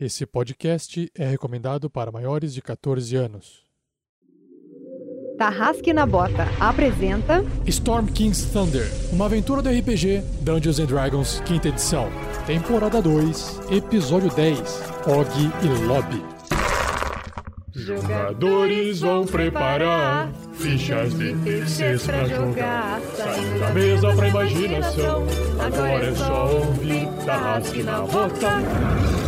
Esse podcast é recomendado para maiores de 14 anos. Tarrasque na Bota apresenta Storm King's Thunder, uma aventura do RPG Dungeons and Dragons, quinta edição. Temporada 2, episódio 10, Og e Lobby. Jogadores vão preparar fichas de terceiros pra jogar. Saindo da mesa pra imaginação. Agora é só ouvir Tarrasque na Bota.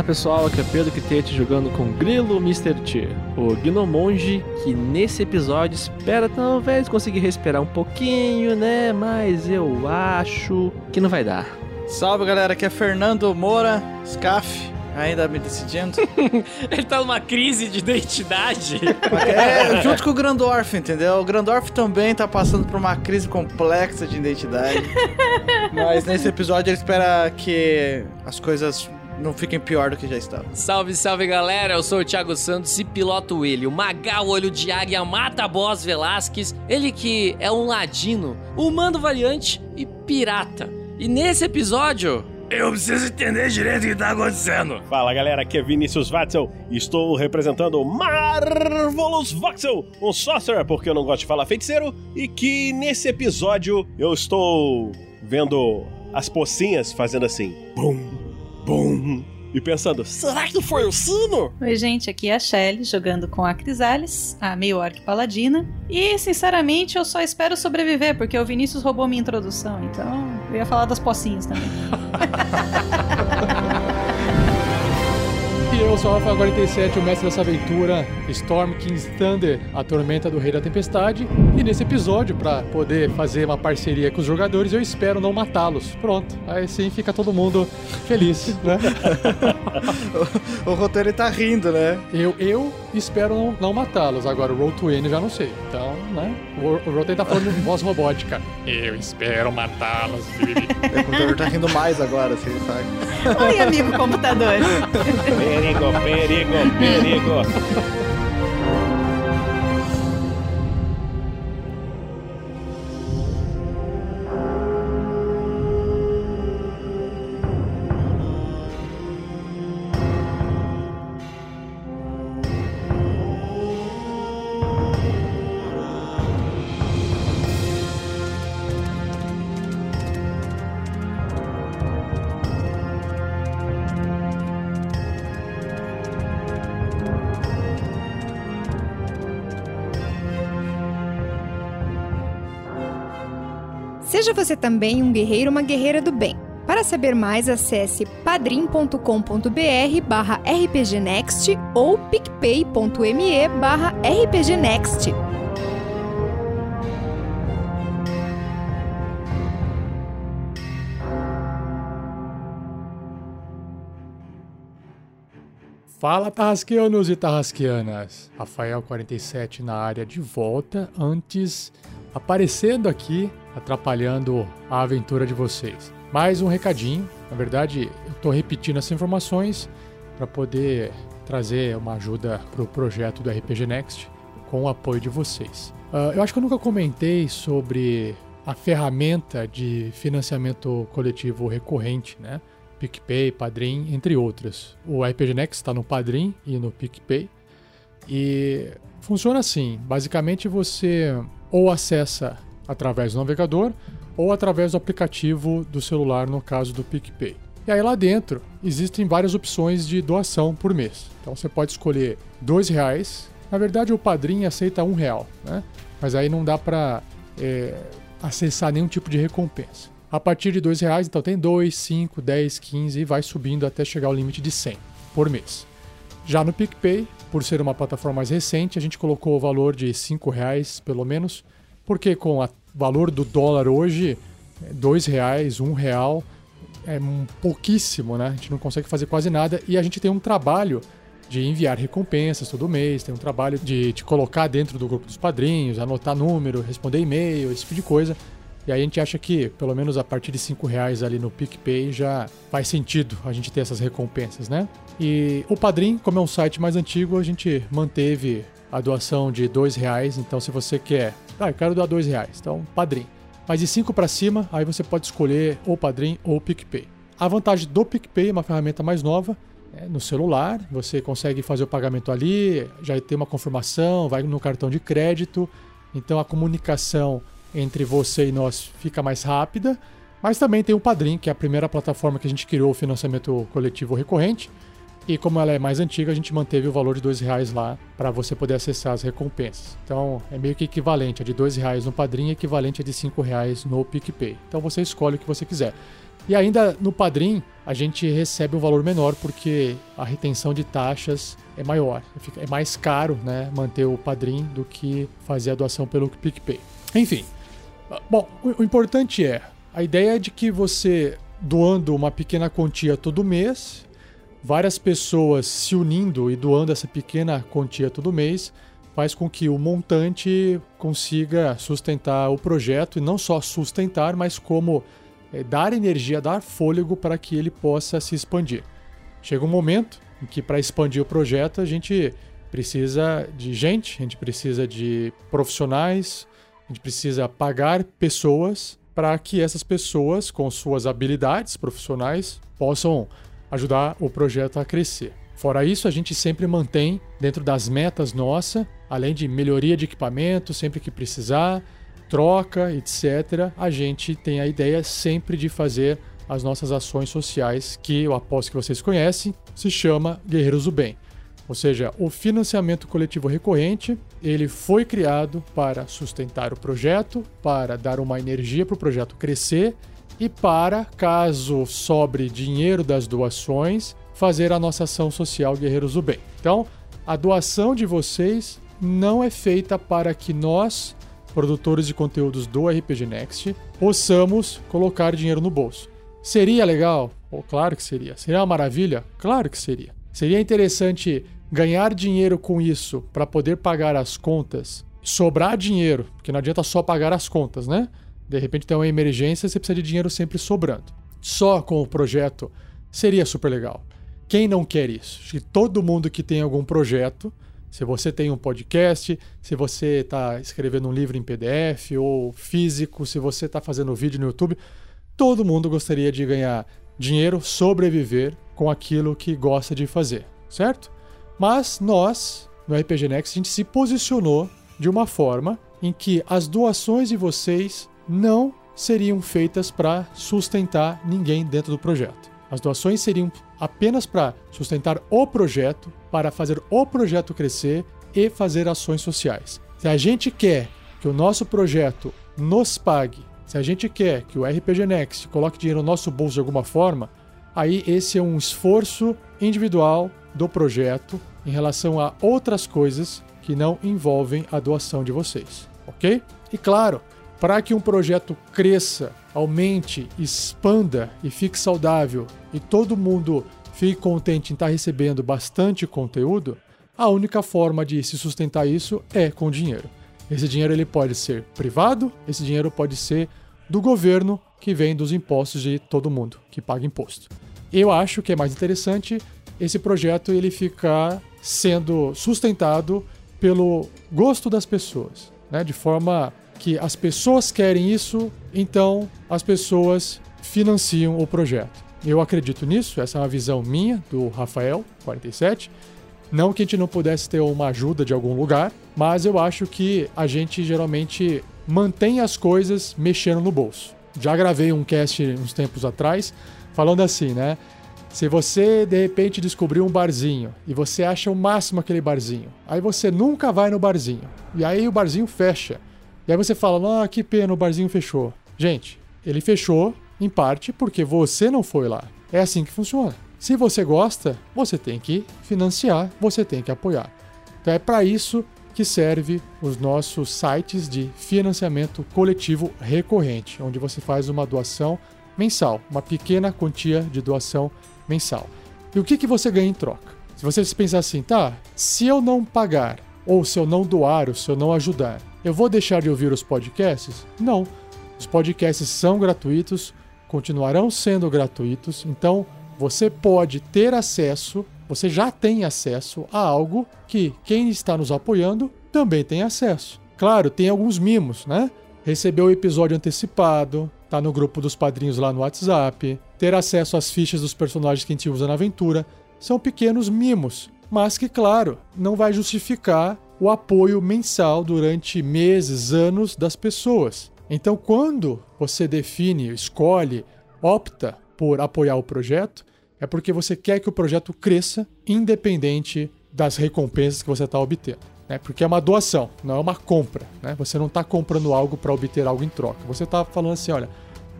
Fala pessoal, aqui é Pedro Quitete jogando com Grilo Mr. T, o Gnomonge que nesse episódio espera talvez conseguir respirar um pouquinho, né? Mas eu acho que não vai dar. Salve galera, aqui é Fernando Moura, Scaf, ainda me decidindo. Ele tá numa crise de identidade. É, junto com o Grandorf, entendeu? O Grandorf também tá passando por uma crise complexa de identidade. Mas nesse episódio ele espera que as coisas não fiquem pior do que já estavam. salve, salve galera, eu sou o Thiago Santos e piloto ele, o Magal Olho de Águia Mata Boss Velasquez, ele que é um ladino, humano variante e pirata. E nesse episódio, eu preciso entender direito o que tá acontecendo. Fala galera, aqui é Vinícius Watzel e estou representando o Marvelous Voxel, um sorcerer, porque eu não gosto de falar feiticeiro, e que nesse episódio eu estou vendo as pocinhas fazendo assim, bum, bum, e pensando, será que foi o sino? Oi, gente, aqui é a Shelly, jogando com a Crisales, a meio orc paladina. E, sinceramente, eu só espero sobreviver, porque o Vinícius roubou minha introdução, então eu ia falar das pocinhas também. Eu sou o Rafael 47, o mestre dessa aventura, Storm King's Thunder, a tormenta do Rei da Tempestade. E nesse episódio, para poder fazer uma parceria com os jogadores, eu espero não matá-los. Pronto, aí sim fica todo mundo feliz, né? O, o roteiro tá rindo, né? Eu, eu espero não, não matá-los, agora o Roll to N já não sei. Então, né? O, o Roll tá falando em voz robótica. Eu espero matá-los. O computador tá rindo mais agora, assim, sabe? Oi, amigo computador. Perigo, perigo, perigo. Você também um guerreiro uma guerreira do bem. Para saber mais, acesse padrim.com.br barra rpgnext ou picpay.me barra rpgnext. Fala, tarrasqueanos e tarrasqueanas. Rafael 47 na área de volta, antes aparecendo aqui, atrapalhando a aventura de vocês. Mais um recadinho, na verdade, eu estou repetindo essas informações para poder trazer uma ajuda para o projeto do RPG Next com o apoio de vocês. Ah, eu acho que eu nunca comentei sobre a ferramenta de financiamento coletivo recorrente, né? PicPay, Padrim, entre outras. O RPG Next está no Padrim e no PicPay. E funciona assim: basicamente você ou acessa através do navegador ou através do aplicativo do celular, no caso do PicPay. E aí lá dentro existem várias opções de doação por mês. Então você pode escolher R$ reais. Na verdade, o padrinho aceita um real, né? Mas aí não dá para acessar nenhum tipo de recompensa. A partir de R$ reais, então tem 2, 5, 10, 15 e vai subindo até chegar ao limite de 100 por mês. Já no PicPay, por ser uma plataforma mais recente, a gente colocou o valor de 5 reais, pelo menos, porque com o valor do dólar hoje, R$ dois reais, um real, é pouquíssimo, né? A gente não consegue fazer quase nada e a gente tem um trabalho de enviar recompensas todo mês, tem um trabalho de te colocar dentro do grupo dos padrinhos, anotar número, responder e-mail, esse tipo de coisa. E aí a gente acha que, pelo menos a partir de 5 reais ali no PicPay, já faz sentido a gente ter essas recompensas, né? E o Padrim, como é um site mais antigo, a gente manteve a doação de dois reais. Então, se você quer, ah, eu quero doar dois reais, então Padrim. Mas de 5 para cima, aí você pode escolher ou Padrim ou PicPay. A vantagem do PicPay é uma ferramenta mais nova, é, no celular, você consegue fazer o pagamento ali, já tem uma confirmação, vai no cartão de crédito, então a comunicação entre você e nós fica mais rápida. Mas também tem o Padrim, que é a primeira plataforma que a gente criou o financiamento coletivo recorrente. E como ela é mais antiga, a gente manteve o valor de dois reais lá para você poder acessar as recompensas. Então é meio que equivalente. A de dois reais no Padrim equivalente a de cinco reais no PicPay. Então você escolhe o que você quiser. E ainda no Padrim, a gente recebe um valor menor porque a retenção de taxas é maior. É mais caro né, manter o Padrim do que fazer a doação pelo PicPay. Enfim, bom, o importante é, a ideia é de que você doando uma pequena quantia todo mês, várias pessoas se unindo e doando essa pequena quantia todo mês, faz com que o montante consiga sustentar o projeto e não só sustentar, mas como é, dar energia, dar fôlego para que ele possa se expandir. Chega um momento em que, para expandir o projeto, a gente precisa de gente, a gente precisa de profissionais, a gente precisa pagar pessoas para que essas pessoas, com suas habilidades profissionais, possam ajudar o projeto a crescer. Fora isso, a gente sempre mantém dentro das metas nossa, além de melhoria de equipamento sempre que precisar, troca, etc., a gente tem a ideia sempre de fazer as nossas ações sociais, que eu aposto que vocês conhecem, se chama Guerreiros do Bem. Ou seja, o financiamento coletivo recorrente, ele foi criado para sustentar o projeto, para dar uma energia para o projeto crescer e para, caso sobre dinheiro das doações, fazer a nossa ação social Guerreiros do Bem. Então, a doação de vocês não é feita para que nós produtores de conteúdos do RPG Next, possamos colocar dinheiro no bolso. Seria legal? Oh, claro que seria. Seria uma maravilha? Claro que seria. Seria interessante ganhar dinheiro com isso para poder pagar as contas, sobrar dinheiro, porque não adianta só pagar as contas, né? De repente tem uma emergência, você precisa de dinheiro sempre sobrando. Só com o projeto seria super legal. Quem não quer isso? Acho que todo mundo que tem algum projeto se você tem um podcast, se você está escrevendo um livro em PDF ou físico, se você está fazendo vídeo no YouTube, todo mundo gostaria de ganhar dinheiro, sobreviver com aquilo que gosta de fazer, certo? Mas nós, no RPG Next, a gente se posicionou de uma forma em que as doações de vocês não seriam feitas para sustentar ninguém dentro do projeto. As doações seriam apenas para sustentar o projeto, para fazer o projeto crescer e fazer ações sociais. Se a gente quer que o nosso projeto nos pague, se a gente quer que o RPG Next coloque dinheiro no nosso bolso de alguma forma, aí esse é um esforço individual do projeto em relação a outras coisas que não envolvem a doação de vocês, ok? E claro, para que um projeto cresça, aumente, expanda e fique saudável e todo mundo fique contente em estar recebendo bastante conteúdo, a única forma de se sustentar isso é com dinheiro. Esse dinheiro ele pode ser privado, esse dinheiro pode ser do governo que vem dos impostos de todo mundo que paga imposto. Eu acho que é mais interessante esse projeto ele ficar sendo sustentado pelo gosto das pessoas, né? de forma que as pessoas querem isso, então as pessoas financiam o projeto. Eu acredito nisso, essa é uma visão minha, do Rafael, 47. Não que a gente não pudesse ter uma ajuda de algum lugar, mas eu acho que a gente geralmente mantém as coisas mexendo no bolso. Já gravei um cast uns tempos atrás falando assim, né? Se você de repente descobriu um barzinho e você acha o máximo aquele barzinho, aí você nunca vai no barzinho. E aí o barzinho fecha. E aí você fala, ah, que pena, o barzinho fechou. Gente, ele fechou em parte porque você não foi lá. É assim que funciona. Se você gosta, você tem que financiar, você tem que apoiar. Então é para isso que serve os nossos sites de financiamento coletivo recorrente, onde você faz uma doação mensal, uma pequena quantia de doação mensal. E o que, que você ganha em troca? Se você pensar assim, tá, se eu não pagar, ou se eu não doar, ou se eu não ajudar, eu vou deixar de ouvir os podcasts? Não. Os podcasts são gratuitos, continuarão sendo gratuitos, então você pode ter acesso, você já tem acesso a algo que quem está nos apoiando também tem acesso. Claro, tem alguns mimos, né? Receber o episódio antecipado, tá no grupo dos padrinhos lá no WhatsApp, ter acesso às fichas dos personagens que a gente usa na aventura, são pequenos mimos, mas que, claro, não vai justificar o apoio mensal durante meses, anos das pessoas. Então, quando você define, escolhe, opta por apoiar o projeto, é porque você quer que o projeto cresça, independente das recompensas que você está obtendo. Né? Porque é uma doação, não é uma compra. Né? Você não está comprando algo para obter algo em troca. Você está falando assim: olha,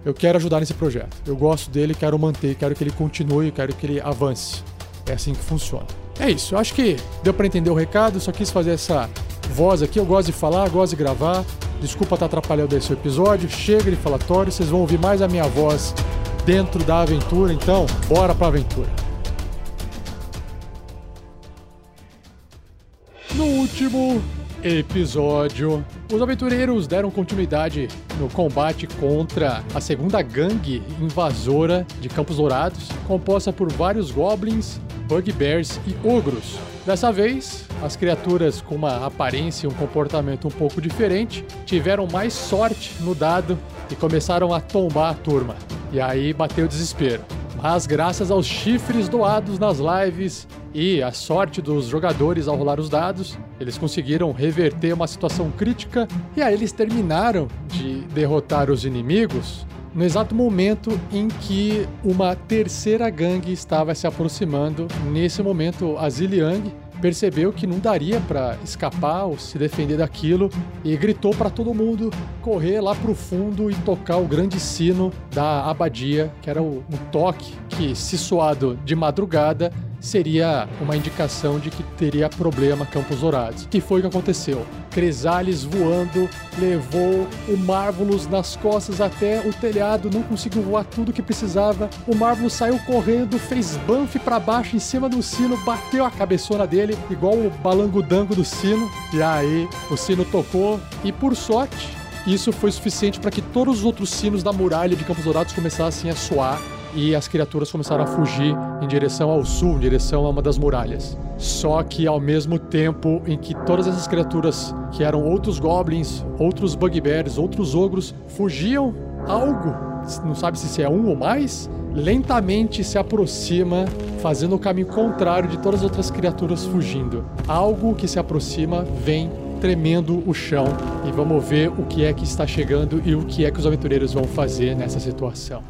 eu quero ajudar nesse projeto. Eu gosto dele, quero manter, quero que ele continue, quero que ele avance. É assim que funciona. É isso, acho que deu para entender o recado, só quis fazer essa voz aqui. Eu gosto de falar, gosto de gravar. Desculpa estar atrapalhando esse episódio. Chega de falatório, vocês vão ouvir mais a minha voz dentro da aventura, então bora pra aventura. No último episódio, os aventureiros deram continuidade no combate contra a segunda gangue invasora de Campos Dourados, composta por vários goblins, bugbears e ogros. Dessa vez, as criaturas com uma aparência e um comportamento um pouco diferente tiveram mais sorte no dado e começaram a tombar a turma. E aí bateu o desespero. Mas graças aos chifres doados nas lives e a sorte dos jogadores ao rolar os dados, eles conseguiram reverter uma situação crítica e aí eles terminaram de derrotar os inimigos no exato momento em que uma terceira gangue estava se aproximando. Nesse momento, a Ziliang percebeu que não daria para escapar ou se defender daquilo e gritou para todo mundo correr lá pro fundo e tocar o grande sino da abadia, que era o, um toque que, se soado de madrugada, seria uma indicação de que teria problema Campos Dourados. Que foi o que aconteceu? Cresales voando levou o Marvelous nas costas até o telhado, não conseguiu voar tudo que precisava. O Marvelous saiu correndo, fez banff para baixo em cima do sino, bateu a cabeçona dele, igual o balangudango do sino. E aí o sino tocou e por sorte isso foi suficiente para que todos os outros sinos da muralha de Campos Dourados começassem a soar e as criaturas começaram a fugir em direção ao sul, em direção a uma das muralhas. Só que ao mesmo tempo em que todas essas criaturas, que eram outros goblins, outros bugbears, outros ogros, fugiam, algo, não sabe se é um ou mais, lentamente se aproxima, fazendo o caminho contrário de todas as outras criaturas fugindo. Algo que se aproxima vem tremendo o chão e vamos ver o que é que está chegando e o que é que os aventureiros vão fazer nessa situação.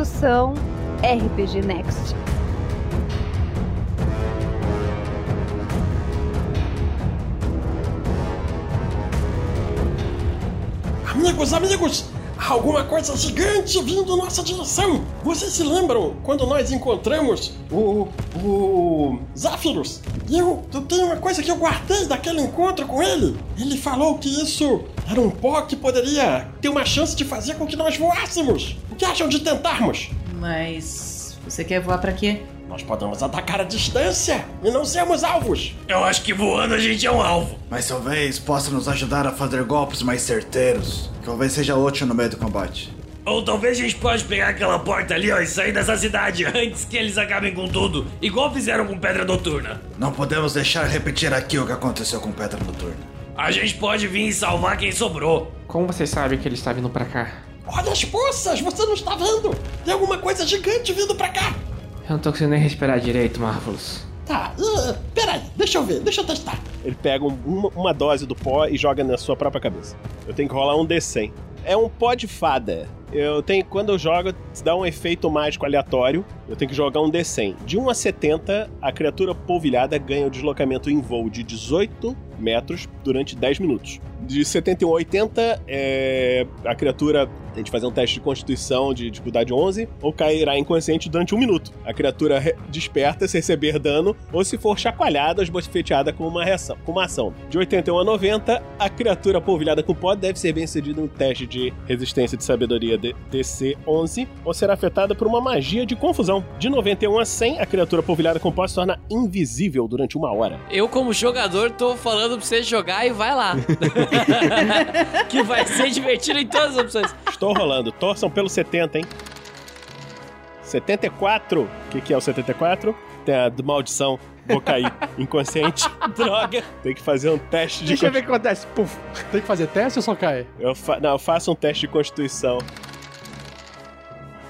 Produção RPG Next. Amigos, amigos, alguma coisa gigante vindo nossa direção. Vocês se lembram quando nós encontramos o o Zafirus? E eu, eu tenho uma coisa que eu guardei daquele encontro com ele. Ele falou que isso era um pó que poderia ter uma chance de fazer com que nós voássemos. O que acham de tentarmos? Mas você quer voar pra quê? Nós podemos atacar à distância e não sermos alvos. Eu acho que voando a gente é um alvo. Mas talvez possa nos ajudar a fazer golpes mais certeiros. Talvez seja útil no meio do combate. Ou talvez a gente pode pegar aquela porta ali, ó, e sair dessa cidade antes que eles acabem com tudo, igual fizeram com Pedra Noturna. Não podemos deixar repetir aqui o que aconteceu com Pedra Noturna. A gente pode vir e salvar quem sobrou. Como você sabe que ele está vindo pra cá? Olha as poças, você não está vendo? Tem alguma coisa gigante vindo pra cá. Eu não tô conseguindo nem respirar direito, Marvelous. Tá, uh, peraí, deixa eu ver, deixa eu testar. Ele pega um- uma, uma dose do pó e joga na sua própria cabeça. Eu tenho que rolar um D100. É um pó de fada. eu tenho. Quando eu jogo, dá um efeito mágico aleatório. Eu tenho que jogar um D100. De 1 a 70, a criatura polvilhada ganha o deslocamento em voo de 18 metros durante 10 minutos. De 71 a 80, é, a criatura tem que fazer um teste de constituição de dificuldade 11 ou cairá inconsciente durante um minuto. A criatura desperta se receber dano ou se for chacoalhada ou esbofeteada com uma reação, com uma ação. De 81 a 90, a criatura polvilhada com pó deve ser bem sucedida no teste de resistência de sabedoria de DC 11 ou será afetada por uma magia de confusão. De 91 a 100, a criatura polvilhada com pó se torna invisível durante uma hora. Eu, como jogador, tô falando pra você jogar e vai lá. que vai ser divertido em todas as opções. Estou rolando. Torçam pelo 70, hein? 74. O que, que é o 74? Tem a de maldição. Vou cair inconsciente. Droga. Tem que fazer um teste de. Deixa eu ver o que acontece. Puf. Tem que fazer teste ou só cai? Eu fa... Não, eu faço um teste de constituição.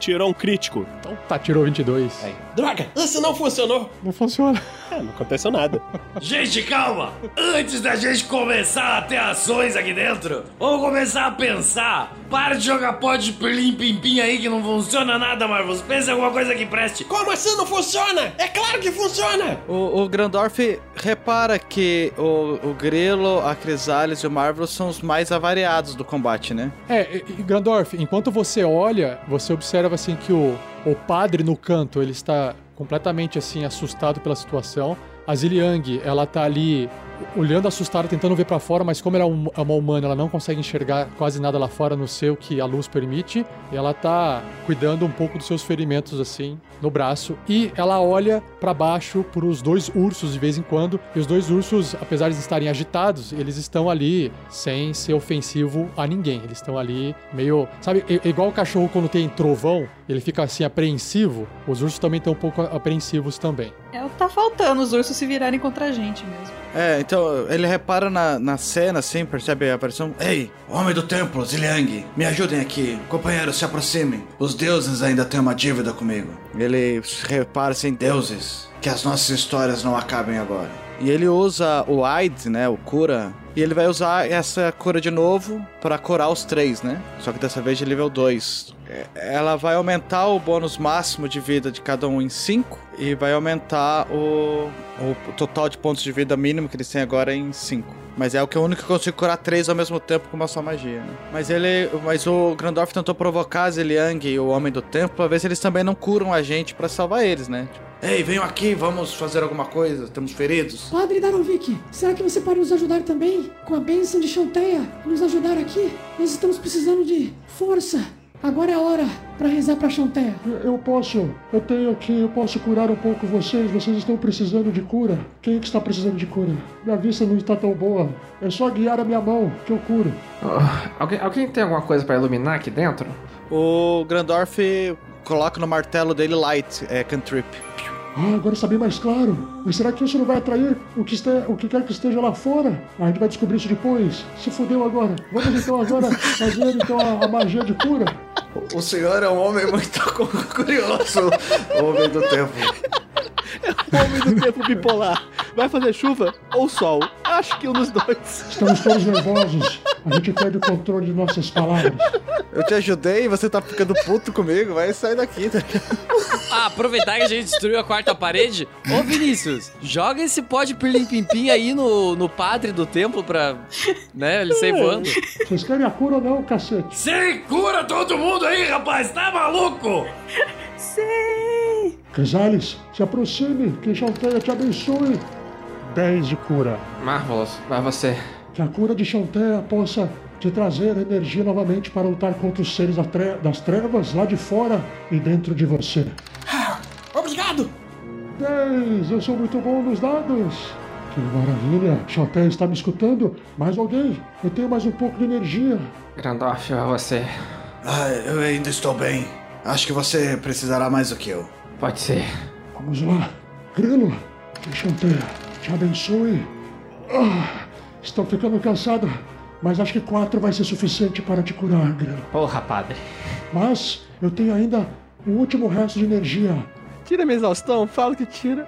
Tirou um crítico. Então tá, tirou 22. Droga, esse não funcionou. Não funciona. É, não aconteceu nada. Gente, calma! Antes da gente começar a ter ações aqui dentro, vamos começar a pensar. Para de jogar pó de pirlim pim pim aí que não funciona nada, Marvels. Pensa em alguma coisa que preste. Como assim não funciona? É claro que funciona. O, o Grandorf repara que o, o Grilo, a Crisales e o Marvel são os mais avariados do combate, né? É, e, e Grandorf, enquanto você olha, você observa assim que o, o padre no canto, ele está completamente assim assustado pela situação. A Ziliang, ela tá ali olhando assustada, tentando ver pra fora, mas como ela é é uma humana, ela não consegue enxergar quase nada lá fora no seu que a luz permite. E ela tá cuidando um pouco dos seus ferimentos assim no braço e ela olha pra baixo pros dois ursos de vez em quando. E os dois ursos, apesar de estarem agitados, eles estão ali sem ser ofensivo a ninguém. Eles estão ali meio, sabe, igual o cachorro quando tem trovão, ele fica assim apreensivo. Os ursos também estão um pouco apreensivos também. É o que tá faltando, os ursos se virarem contra a gente mesmo. É, então ele repara na, na cena, assim, percebe a aparição. Ei, homem do templo, Ziliang, me ajudem aqui. Companheiros, se aproximem. Os deuses ainda têm uma dívida comigo. Ele repara assim, Deuses, que as nossas histórias não acabem agora. E ele usa o Aid, né? O cura. E ele vai usar essa cura de novo pra curar os três, né? Só que dessa vez de nível 2. Ela vai aumentar o bônus máximo de vida de cada um em 5. E vai aumentar o, o total de pontos de vida mínimo que eles têm agora em 5. Mas é o que é o único que consigo curar três ao mesmo tempo com uma só magia, né? Mas ele. Mas o Grandorf tentou provocar a Ziliang e o Homem do Templo pra ver se eles também não curam a gente pra salvar eles, né? Tipo, Ei, venham aqui, vamos fazer alguma coisa. Estamos feridos. Padre Darovic, será que você pode nos ajudar também? Com a bênção de Chanteia, nos ajudar aqui? Nós estamos precisando de força. Agora é a hora para rezar para Chanteia. Eu posso, eu tenho aqui, eu posso curar um pouco vocês. Vocês estão precisando de cura. Quem é que está precisando de cura? Minha vista não está tão boa. É só guiar a minha mão que eu curo. Ah, alguém, alguém tem alguma coisa pra iluminar aqui dentro? O Grandorf coloca no martelo dele Light, é cantrip. Ah, agora está bem mais claro. Mas será que isso não vai atrair o que, este, o que quer que esteja lá fora? A gente vai descobrir isso depois. Se fudeu agora. Vamos então agora fazer então a, a magia de cura. O senhor é um homem muito curioso, homem do templo. Homem do tempo bipolar. Vai fazer chuva ou sol? Acho que um dos dois. Estamos todos nervosos. A gente perde o controle de nossas palavras. Eu te ajudei e você tá ficando puto comigo, vai sair daqui, tá? Ah, aproveitar que a gente destruiu a quarta parede. Ô, Vinícius, joga esse pó de pirlim-pim-pim aí no, no padre do templo pra, né, ele sair voando. Vocês querem a cura ou não, cacete? Sim, cura todo mundo aí, rapaz. Tá maluco? Sim! Crisales, se aproxime, que Chanteia te abençoe. 10 de cura. Marvelous, vai você. Que a cura de Chanteia possa te trazer energia novamente para lutar contra os seres das trevas lá de fora e dentro de você. Obrigado. 10, eu sou muito bom nos dados. Que maravilha, Chanteia está me escutando? Mais alguém? Eu tenho mais um pouco de energia. Grandorf, vai você. Ah, eu ainda estou bem. Acho que você precisará mais do que eu. Pode ser. Vamos lá. Grilo, que te abençoe. Ah, estou ficando cansado, mas acho que quatro vai ser suficiente para te curar, Grilo. Porra, padre. Mas eu tenho ainda o último resto de energia. Tira minha exaustão, fala que tira.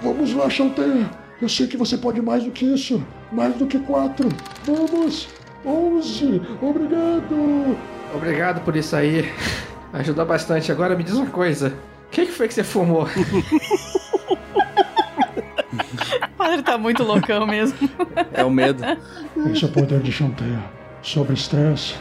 Vamos lá, Chanteia. Eu sei que você pode mais do que isso. Mais do que quatro. Vamos. Onze. Obrigado. Obrigado por isso aí. Ajudou bastante. Agora me diz uma coisa. O que, que foi que você fumou? O padre tá muito loucão mesmo. É o medo. Esse é o poder de Chanteia. Sobre estresse.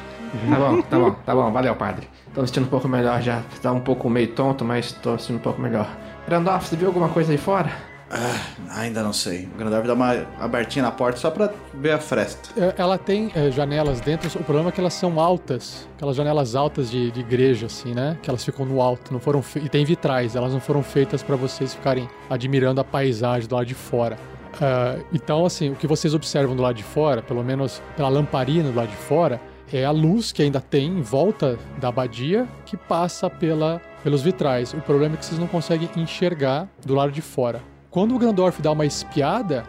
Tá bom, tá bom, tá bom. Valeu, padre. Tô me sentindo um pouco melhor já. Tá um pouco meio tonto, mas tô me sentindo um pouco melhor. Randolph, você viu alguma coisa aí fora? Ah, Ainda não sei. O Grandorf dá uma abertinha na porta só pra ver a fresta. É, Ela tem é, janelas dentro, o problema é que elas são altas. Aquelas janelas altas de, de igreja, assim, né? Que elas ficam no alto, não foram E tem vitrais, elas não foram feitas pra vocês ficarem admirando a paisagem do lado de fora. Ah, então, assim, o que vocês observam do lado de fora, pelo menos pela lamparina do lado de fora, é a luz que ainda tem em volta da abadia que passa pela, pelos vitrais. O problema é que vocês não conseguem enxergar do lado de fora. Quando o Grandorf dá uma espiada,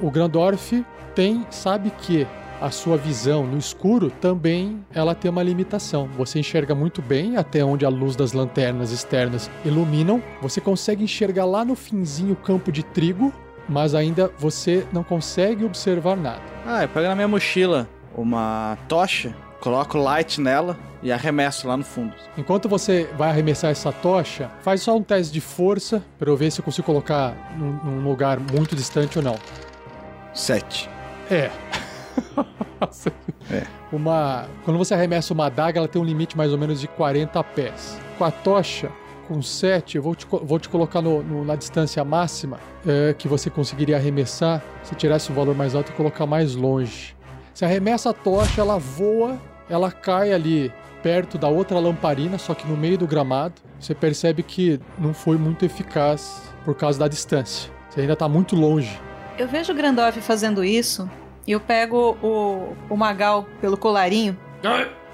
o Grandorf tem, sabe que a sua visão no escuro também ela tem uma limitação. Você enxerga muito bem até onde a luz das lanternas externas iluminam. Você consegue enxergar lá no finzinho o campo de trigo, mas ainda você não consegue observar nada. Ah, eu pego na minha mochila uma tocha, coloco light nela e arremesso lá no fundo. Enquanto você vai arremessar essa tocha, faz só um teste de força para eu ver se eu consigo colocar num, num lugar muito distante ou não. Sete. É. É. Uma, quando você arremessa uma adaga, ela tem um limite mais ou menos de 40 pés. Com a tocha, com 7, eu vou te, vou te colocar no- no- na distância máxima é, que você conseguiria arremessar se tirasse o valor mais alto e colocar mais longe. Você arremessa a tocha, ela voa, ela cai ali perto da outra lamparina, só que no meio do gramado. Você percebe que não foi muito eficaz por causa da distância. Você ainda está muito longe. Eu vejo o Grandorf fazendo isso e eu pego o, o Magal pelo colarinho,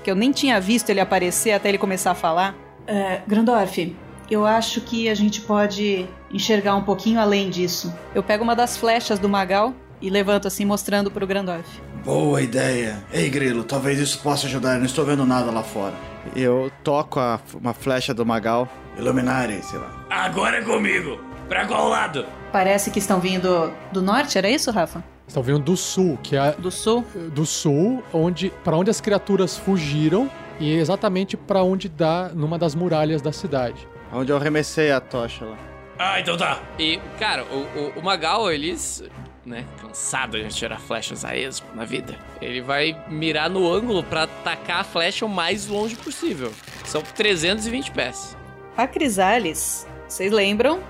que eu nem tinha visto ele aparecer até ele começar a falar. É, Grandorf, eu acho que a gente pode enxergar um pouquinho além disso. Eu pego uma das flechas do Magal e levanto assim, mostrando pro Grandorf. Boa ideia. Ei, Grilo, talvez isso possa ajudar. Eu não estou vendo nada lá fora. Eu toco a- uma flecha do Magal. Iluminare, sei lá. Agora é comigo. Pra qual lado? Parece que estão vindo do norte, era isso, Rafa? Estão vindo do sul, que é Do sul? do sul, onde para onde as criaturas fugiram e exatamente para onde dá numa das muralhas da cidade. Onde eu arremessei a tocha lá. Ah, então tá. E, cara, o, o, o Magal, eles, né, cansado de tirar flechas a esmo na vida, ele vai mirar no ângulo pra atacar a flecha o mais longe possível. São 320 pés. A Crisales, vocês lembram?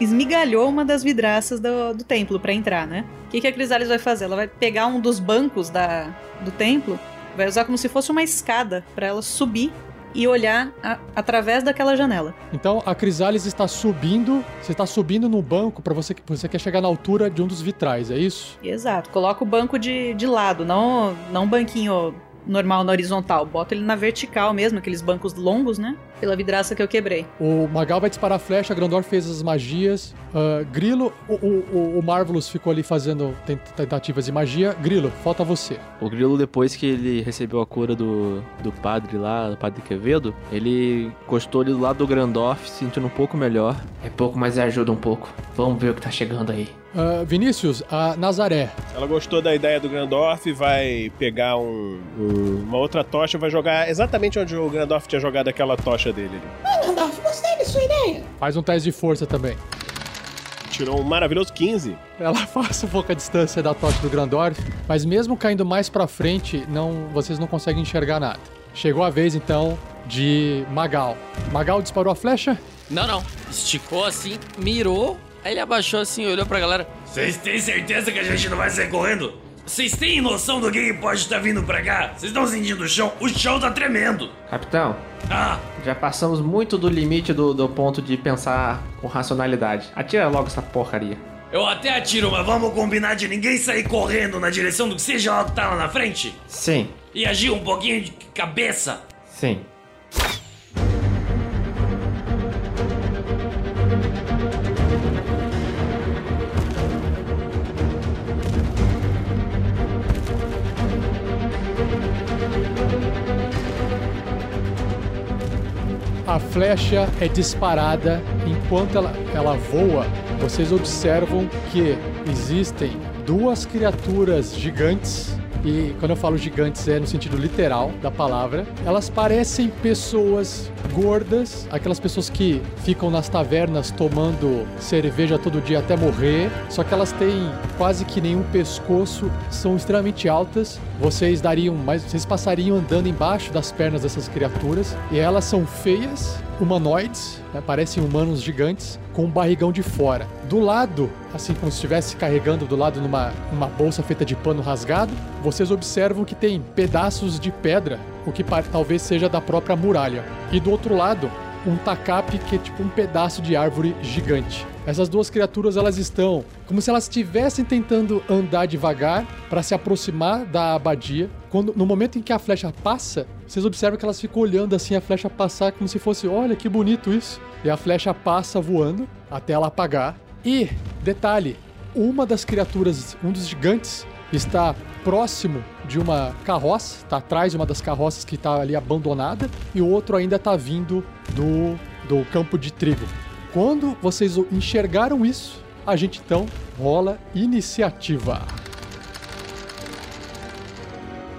Esmigalhou uma das vidraças do, do templo pra entrar, né? O que, que a Crisales vai fazer? Ela vai pegar um dos bancos da, do templo, vai usar como se fosse uma escada pra ela subir e olhar a- através daquela janela. Então a Crisales está subindo, você está subindo no banco para você você quer chegar na altura de um dos vitrais, é isso? Exato. Coloca o banco de, de lado, não, não um banquinho normal na horizontal. Bota ele na vertical mesmo, aqueles bancos longos, né? Pela vidraça que eu quebrei. O Magal vai disparar a flecha, Grandor fez as magias. ah, Grilo, o, o, o- Marvelous ficou ali fazendo tent- tentativas de magia. Grilo, falta você. O Grilo, depois que ele recebeu a cura do, do padre lá, do padre Quevedo, ele encostou ali do lado do Grandorf, se sentindo um pouco melhor. É pouco, mas ajuda um pouco. Vamos ver o que tá chegando aí. Ah, Vinícius, a Nazaré. Ela gostou da ideia do Grandorf, vai pegar um- um- uma outra tocha, vai jogar exatamente onde o Grandorf tinha jogado aquela tocha dele. Ah, Gandalf, gostei da sua ideia. Faz um teste de força também. Tirou um maravilhoso 15. Ela passa um pouco a distância da tocha do Grandorf, mas mesmo caindo mais pra frente, não, vocês não conseguem enxergar nada. Chegou a vez então de Magal. Magal disparou a flecha? Não, não. Esticou assim, mirou, aí ele abaixou assim, olhou pra galera. Vocês têm certeza que a gente não vai sair correndo? Vocês têm noção do que pode estar vindo pra cá? Vocês estão sentindo o chão? O chão tá tremendo. Capitão, Ah, já passamos muito do limite do, do ponto de pensar com racionalidade. Atira logo essa porcaria. eu até atiro, mas vamos combinar de ninguém sair correndo na direção do que seja lá que tá lá na frente? Sim, E agir um pouquinho de cabeça? sim. A flecha é disparada. Enquanto ela, ela voa, vocês observam que existem duas criaturas gigantes e quando eu falo gigantes é no sentido literal da palavra, elas parecem pessoas gordas, aquelas pessoas que ficam nas tavernas tomando cerveja todo dia até morrer, só que elas têm quase que nenhum pescoço, são extremamente altas. Vocês dariam, mas vocês passariam andando embaixo das pernas dessas criaturas e elas são feias, humanoides, né, parecem humanos gigantes, com um barrigão de fora. Do lado, assim como se estivesse carregando do lado numa uma bolsa feita de pano rasgado, vocês observam que tem pedaços de pedra, o que talvez seja da própria muralha. E do outro lado, um tacape que é tipo um pedaço de árvore gigante. Essas duas criaturas elas estão como se elas estivessem tentando andar devagar para se aproximar da abadia. Quando no momento em que a flecha passa, vocês observam que elas ficam olhando assim a flecha passar como se fosse, olha que bonito isso. E a flecha passa voando até ela apagar. E detalhe, uma das criaturas, um dos gigantes, está próximo de uma carroça, está atrás de uma das carroças que está ali abandonada, e o outro ainda está vindo do, do campo de trigo. Quando vocês enxergaram isso, a gente então rola iniciativa.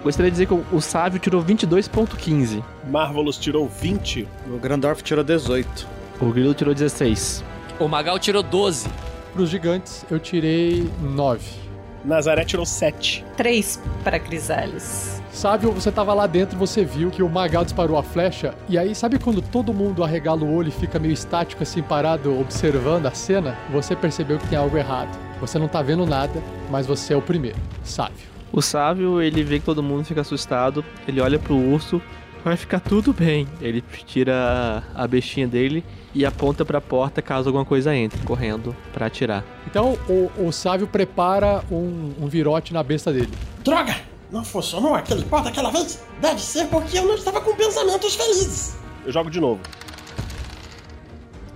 Gostaria de dizer que o Sávio tirou 22.15. Marvelous tirou 20. O Grandorf tirou 18. O Grilo tirou 16. O Magal tirou 12. Para os gigantes, eu tirei 9. Nazaré tirou 7. Três para Crisales. Sábio, você tava lá dentro, você viu que o Magal disparou a flecha, e aí sabe quando todo mundo arregala o olho e fica meio estático assim, parado, observando a cena? Você percebeu que tem algo errado. Você não tá vendo nada, mas você é o primeiro. Sábio. O Sávio, ele vê que todo mundo fica assustado, ele olha pro urso, vai ficar tudo bem. Ele tira a bestinha dele e aponta pra porta caso alguma coisa entre, correndo pra atirar. Então o, o Sávio prepara um, um virote na besta dele. Droga! Não funcionou aquele pó daquela vez? Deve ser porque eu não estava com pensamentos felizes. Eu jogo de novo.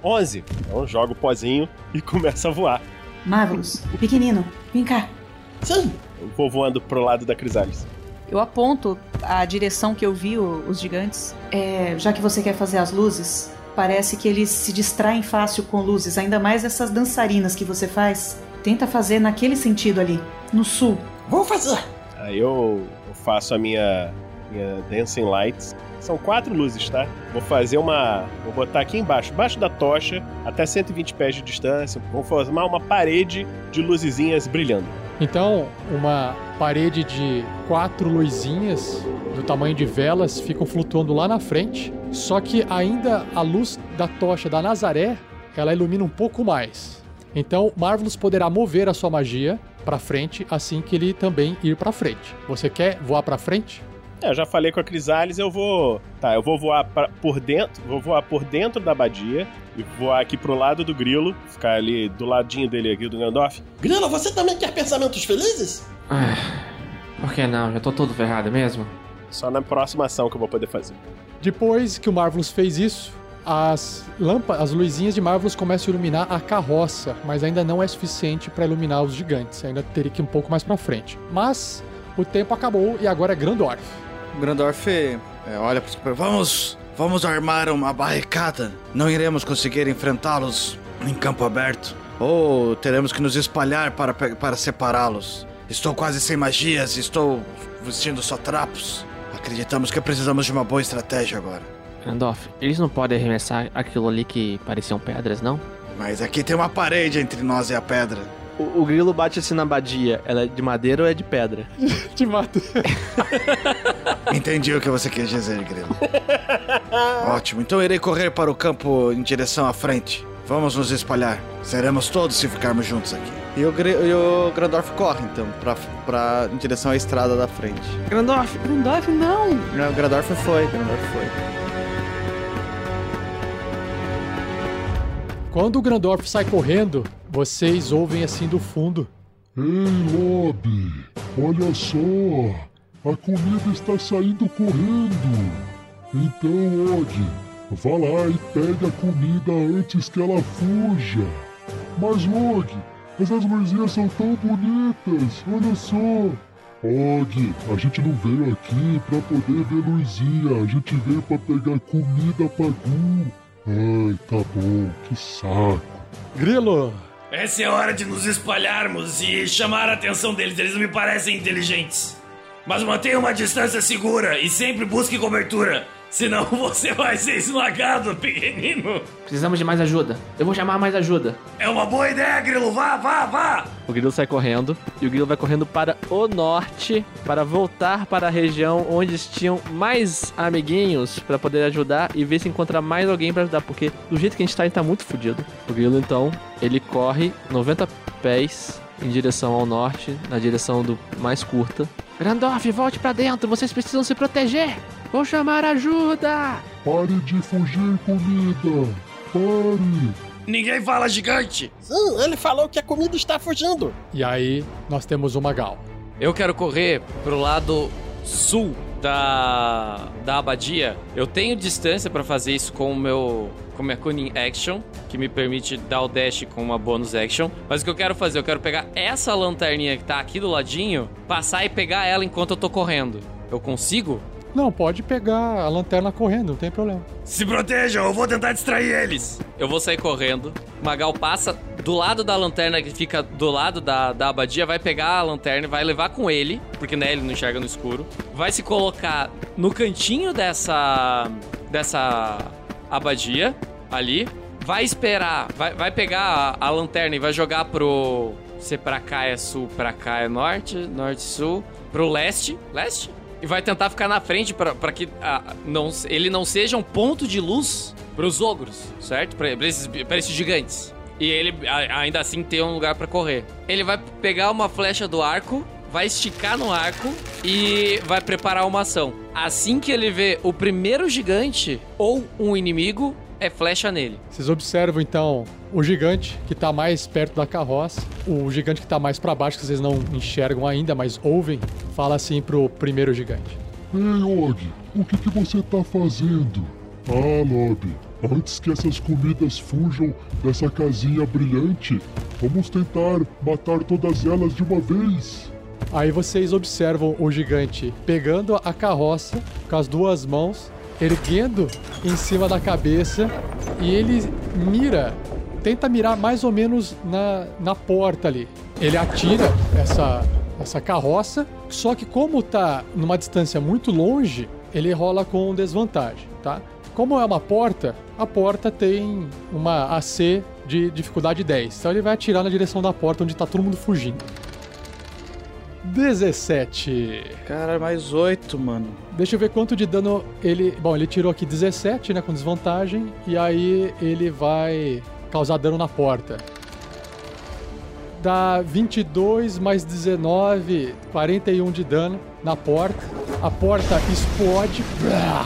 11. Então jogo o pozinho e começa a voar. Marvelous, o pequenino, vem cá. Sim. Eu vou voando pro lado da Crisales. Eu aponto a direção que eu vi o- os gigantes. É, já que você quer fazer as luzes, parece que eles se distraem fácil com luzes, ainda mais essas dançarinas que você faz. Tenta fazer naquele sentido ali, no sul. Vou fazer. Aí eu, eu faço a minha, minha Dancing Lights. São quatro luzes, tá? Vou fazer uma. Vou botar aqui embaixo, embaixo da tocha, até 120 pés de distância. Vou formar uma parede de luzezinhas brilhando. Então, uma parede de quatro luzinhas do tamanho de velas ficam flutuando lá na frente. Só que ainda a luz da tocha da Nazaré, ela ilumina um pouco mais. Então, Marvelous poderá mover a sua magia para frente assim que ele também ir para frente. Você quer voar para frente? É, eu já falei com a Crisales, eu vou. Tá, eu vou voar pra- por dentro. Vou voar por dentro da abadia e voar aqui pro lado do grilo. Ficar ali do ladinho dele aqui do Gandalf. Grilo, você também quer pensamentos felizes? Ah, por que não? Já tô todo ferrado mesmo. Só na próxima ação que eu vou poder fazer. Depois que o Marvelous fez isso, as lâmpadas, as luzinhas de Marvelous começam a iluminar a carroça, mas ainda não é suficiente para iluminar os gigantes. Ainda teria que ir um pouco mais para frente. Mas o tempo acabou e agora é Grandorf. Grandorf é, olha para super. Vamos, vamos armar uma barricada. Não iremos conseguir enfrentá-los em campo aberto. Ou teremos que nos espalhar para, para separá-los. Estou quase sem magias, estou vestindo só trapos. Acreditamos que precisamos de uma boa estratégia agora. Gandalf, eles não podem arremessar aquilo ali que pareciam pedras, não? Mas aqui tem uma parede entre nós e a pedra. O, o grilo bate assim na abadia. Ela é de madeira ou é de pedra? de madeira. Entendi o que você quis dizer, Grilo. Ótimo, então irei correr para o campo em direção à frente. Vamos nos espalhar. Seremos todos se ficarmos juntos aqui. E o, e o Grandorf corre, então, pra, pra, em direção à estrada da frente. Grandorf, Grandorf, não! Não, o Grandorf foi, o Grandorf foi. Quando o Grandorf sai correndo, vocês ouvem assim do fundo. Ei, Lobby, olha só, a comida está saindo correndo. Então, Og, vá lá e pegue a comida antes que ela fuja. Mas, Og, essas luzinhas são tão bonitas, olha só. Og, a gente não veio aqui pra poder ver luzinha, a gente veio pra pegar comida pra Gu. Ai, tá bom, que saco. Grilo, Essa é a hora de nos espalharmos e chamar a atenção deles. Eles não me parecem inteligentes. Mas mantenha uma distância segura e sempre busque cobertura. Senão você vai ser esmagado, pequenino. Precisamos de mais ajuda. Eu vou chamar mais ajuda. É uma boa ideia, Grilo. Vá, vá, vá. O Grilo sai correndo e o Grilo vai correndo para o norte para voltar para a região onde tinham mais amiguinhos para poder ajudar e ver se encontra mais alguém para ajudar, porque do jeito que a gente tá, a gente tá muito fudido. O Grilo então, ele corre 90 pés em direção ao norte, na direção do mais curta. Grandorf, volte pra dentro. Vocês precisam se proteger. Vou chamar ajuda. Pare de fugir, comida! Pare! Ninguém fala gigante. Sim, ele falou que a comida está fugindo. E aí, nós temos o Magal. Eu quero correr pro lado sul da, da abadia. Eu tenho distância pra fazer isso com o meu com minha Cunning Action, que me permite dar o dash com uma bonus action. Mas o que eu quero fazer? Eu quero pegar essa lanterninha que tá aqui do ladinho, passar e pegar ela enquanto eu tô correndo. Eu consigo? Não, pode pegar a lanterna correndo, não tem problema. Se protejam, eu vou tentar distrair eles. Eu vou sair correndo. Magal passa do lado da lanterna que fica do lado da, da abadia, vai pegar a lanterna e vai levar com ele, porque né, ele não enxerga no escuro. Vai se colocar no cantinho dessa dessa abadia ali. Vai esperar, vai, vai pegar a, a lanterna e vai jogar pro. Se pra cá é sul, pra cá é norte, norte-sul. Pro leste, leste? E vai tentar ficar na frente pra que ah, não, ele não seja um ponto de luz pros ogros, certo? Pra esses, pra esses gigantes. E ele a- ainda assim ter um lugar pra correr. Ele vai pegar uma flecha do arco, vai esticar no arco e vai preparar uma ação. Assim que ele vê o primeiro gigante ou um inimigo, é flecha nele. Vocês observam então o gigante que tá mais perto da carroça, o gigante que tá mais pra baixo, que vocês não enxergam ainda, mas ouvem, fala assim pro primeiro gigante. Ei, Og, o que, que você tá fazendo? Ah, Lob, antes que essas comidas fujam dessa casinha brilhante, vamos tentar matar todas elas de uma vez. Aí vocês observam o gigante pegando a carroça com as duas mãos, erguendo em cima da cabeça e ele mira, tenta mirar mais ou menos na, na porta ali. Ele atira essa, essa carroça, só que como tá numa distância muito longe, ele rola com desvantagem, tá? Como é uma porta, a porta tem uma AC de dificuldade 10. Então ele vai atirar na direção da porta onde tá todo mundo fugindo. 17. Cara, mais oito, mano. Deixa eu ver quanto de dano ele. Bom, ele tirou aqui 17, né? Com desvantagem. E aí ele vai causar dano na porta. Dá 22 mais 19, 41 de dano na porta. A porta explode. Brá!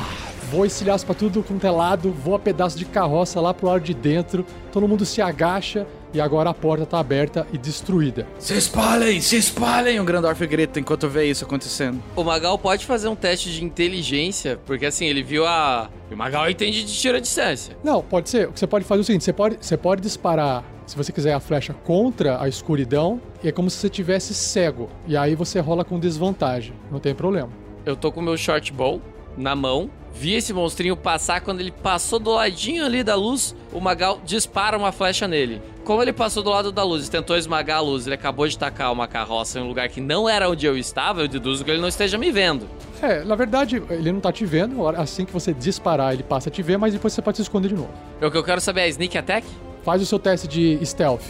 Voa estilhaço pra tudo quanto é lado. Voa pedaço de carroça lá pro lado de dentro. Todo mundo se agacha. E agora a porta tá aberta e destruída. Se espalhem, se espalhem! O Grandorf grita enquanto vê isso acontecendo. O Magal pode fazer um teste de inteligência, porque assim, ele viu a. O Magal entende de tiro à distância. Não, pode ser. O que você pode fazer é o seguinte: você pode, você pode disparar, se você quiser, a flecha contra a escuridão, e é como se você tivesse cego. E aí você rola com desvantagem. Não tem problema. Eu tô com o meu short bow na mão. Vi esse monstrinho passar. Quando ele passou do ladinho ali da luz, o Magal dispara uma flecha nele. Como ele passou do lado da luz e tentou esmagar a luz, ele acabou de tacar uma carroça em um lugar que não era onde eu estava, eu deduzo que ele não esteja me vendo. É, na verdade, ele não tá te vendo. Assim que você disparar, ele passa a te ver, mas depois você pode se esconder de novo. O que eu quero saber é sneak attack? Faz o seu teste de stealth.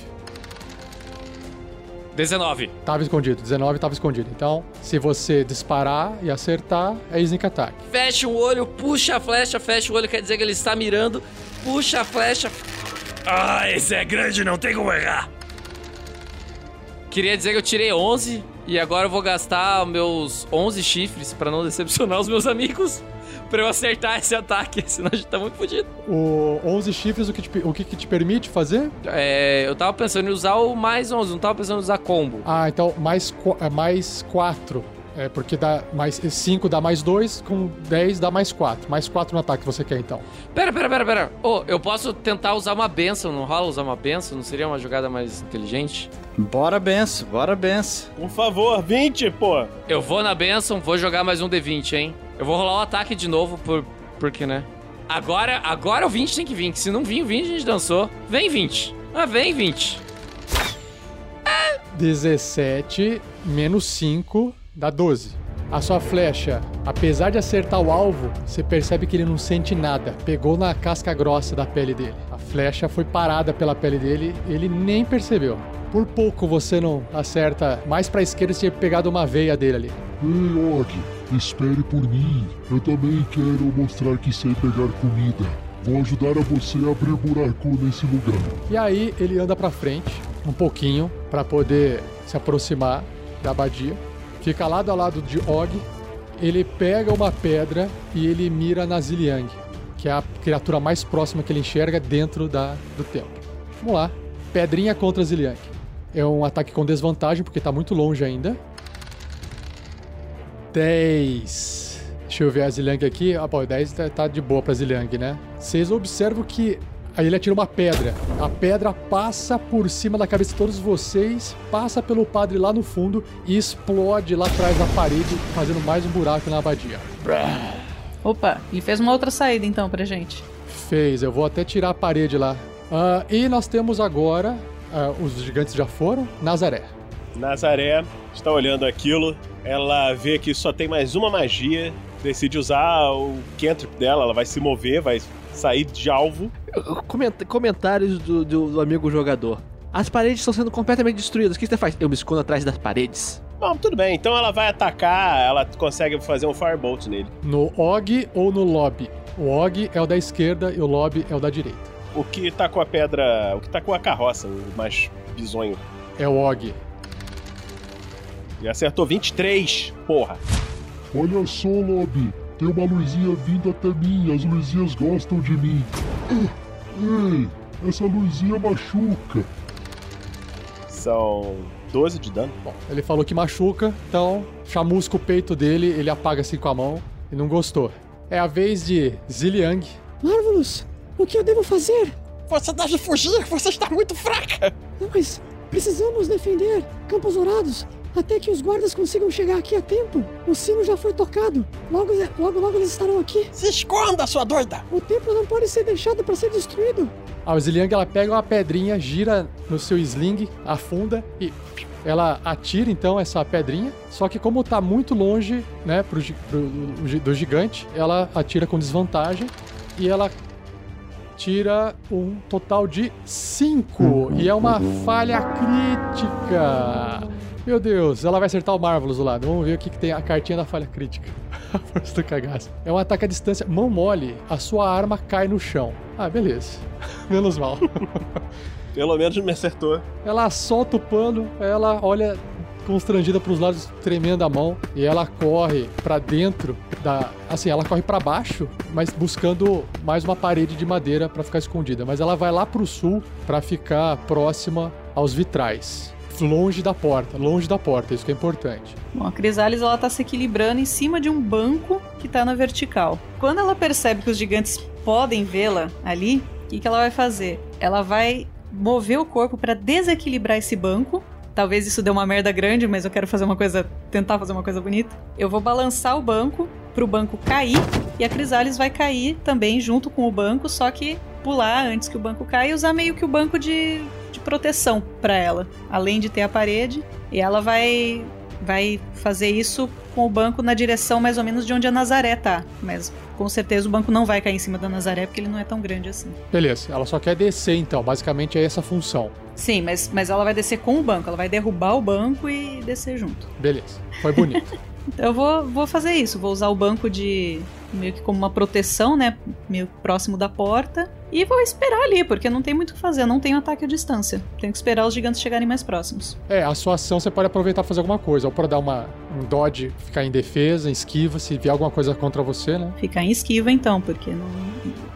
19. Tava escondido, 19 tava escondido. Então, se você disparar e acertar, é sneak attack. Fecha o olho, puxa a flecha, fecha o olho, quer dizer que ele está mirando. Puxa a flecha. Ah, esse é grande, não tem como errar. Queria dizer que eu tirei 11 e agora eu vou gastar meus 11 chifres pra não decepcionar os meus amigos. Pra eu acertar esse ataque, senão a gente tá muito fodido. O 11 chifres, o que te, o que, que te permite fazer? É, eu tava pensando em usar o mais 11, não tava pensando em usar combo. Ah, então mais, é, mais 4. É, porque dá mais 5 dá mais 2, com 10 dá mais 4. Mais 4 no ataque que você quer, então. Pera, pera, pera, pera. Ô, eu posso tentar usar uma benção, não rola usar uma benção? Não seria uma jogada mais inteligente? Bora benção, bora benção. Por favor, 20, pô. Eu vou na benção, vou jogar mais um D20, hein? Eu vou rolar o ataque de novo, por... porque, né? Agora, agora o 20 tem que vir, se não vir o 20 a gente dançou. Vem 20. Ah, vem 20. 17 menos 5 dá 12. A sua flecha, apesar de acertar o alvo, você percebe que ele não sente nada. Pegou na casca grossa da pele dele. A flecha foi parada pela pele dele, ele nem percebeu. Por pouco você não acerta mais pra esquerda se tinha pegado uma veia dele ali. Ei, Og, espere por mim. Eu também quero mostrar que sei pegar comida. Vou ajudar a você a abrir buraco nesse lugar. E aí ele anda pra frente um pouquinho pra poder se aproximar da abadia. Fica lado a lado de Og. Ele pega uma pedra e ele mira na Ziliang, que é a criatura mais próxima que ele enxerga dentro da, do templo. Vamos lá. Pedrinha contra Ziliang. É um ataque com desvantagem porque tá muito longe ainda. 10. Deixa eu ver a Ziliang aqui. Ah, pô, 10 tá, tá de boa pra Ziliang, né? Vocês observam que aí ele atira uma pedra. A pedra passa por cima da cabeça de todos vocês, passa pelo padre lá no fundo e explode lá atrás da parede, fazendo mais um buraco na abadia. Opa, ele fez uma outra saída então pra gente. Fez, eu vou até tirar a parede lá. Ah, e nós temos agora. ah, os gigantes já foram. Nazaré. Nazaré está olhando aquilo. Ela vê que só tem mais uma magia. Decide usar o cantrip dela. Ela vai se mover, vai sair de alvo. Comenta- comentários do, do- do amigo jogador. As paredes estão sendo completamente destruídas. O que você faz? Eu me escondo atrás das paredes. Bom, tudo bem. Então ela vai atacar. Ela consegue fazer um firebolt nele. No Og ou no Lobby? O Og é o da esquerda e o Lobby é o da direita. O que tá com a pedra. O que tá com a carroça, o mais bizonho. É o Og. E acertou 23, porra. Olha só, Lobby. Tem uma luzinha vindo até mim. As luzinhas gostam de mim. Ei, essa luzinha machuca. São 12 de dano. Bom, ele falou que machuca, então chamusca o peito dele, ele apaga assim com a mão e não gostou. É a vez de Ziliang. Marvelous, o que eu devo fazer? Você deve fugir, você está muito fraca. Não, mas precisamos defender Campos Dourados até que os guardas consigam chegar aqui a tempo. O sino já foi tocado. Logo, logo, logo eles estarão aqui. Se esconda, sua doida. O templo não pode ser deixado para ser destruído. A Ziliang ela pega uma pedrinha, gira no seu sling, afunda e ela atira então essa pedrinha. Só que como tá muito longe, né, pro, pro- do gigante, ela atira com desvantagem e ela tira um total de 5 e é uma falha crítica. Meu Deus, ela vai acertar o Marvelous do lado. Vamos ver o que, que tem a cartinha da falha crítica. A força do cagaço. É um ataque à distância. Mão mole, a sua arma cai no chão. Ah, beleza. Menos mal. Pelo menos me acertou. Ela solta o pano, ela olha constrangida pros lados, tremendo a mão, e ela corre pra dentro da, assim, ela corre pra baixo, mas buscando mais uma parede de madeira pra ficar escondida, mas ela vai lá pro sul pra ficar próxima aos vitrais. Longe da porta, longe da porta, isso que é importante. Bom, a Crisalis ela tá se equilibrando em cima de um banco que tá na vertical. Quando ela percebe que os gigantes podem vê-la ali, o que, que ela vai fazer? Ela vai mover o corpo para desequilibrar esse banco. Talvez isso dê uma merda grande, mas eu quero fazer uma coisa, tentar fazer uma coisa bonita. Eu vou balançar o banco pro banco cair e a Crisalis vai cair também junto com o banco, só que pular antes que o banco caia e usar meio que o banco de, de proteção para ela, além de ter a parede. E ela vai vai fazer isso com o banco na direção mais ou menos de onde a Nazaré tá. Mas com certeza o banco não vai cair em cima da Nazaré porque ele não é tão grande assim. Beleza, ela só quer descer então, basicamente é essa função. Sim, mas, mas ela vai descer com o banco, ela vai derrubar o banco e descer junto. Beleza, foi bonito. Então eu vou, vou fazer isso, vou usar o banco de meio que como uma proteção, né? Meio próximo da porta. E vou esperar ali, porque não tem muito o que fazer, eu não tenho ataque à distância. Tenho que esperar os gigantes chegarem mais próximos. É, a sua ação você pode aproveitar pra fazer alguma coisa, ou pra dar uma, um dodge, ficar em defesa, em esquiva, se vier alguma coisa contra você, né? Ficar em esquiva então, porque não,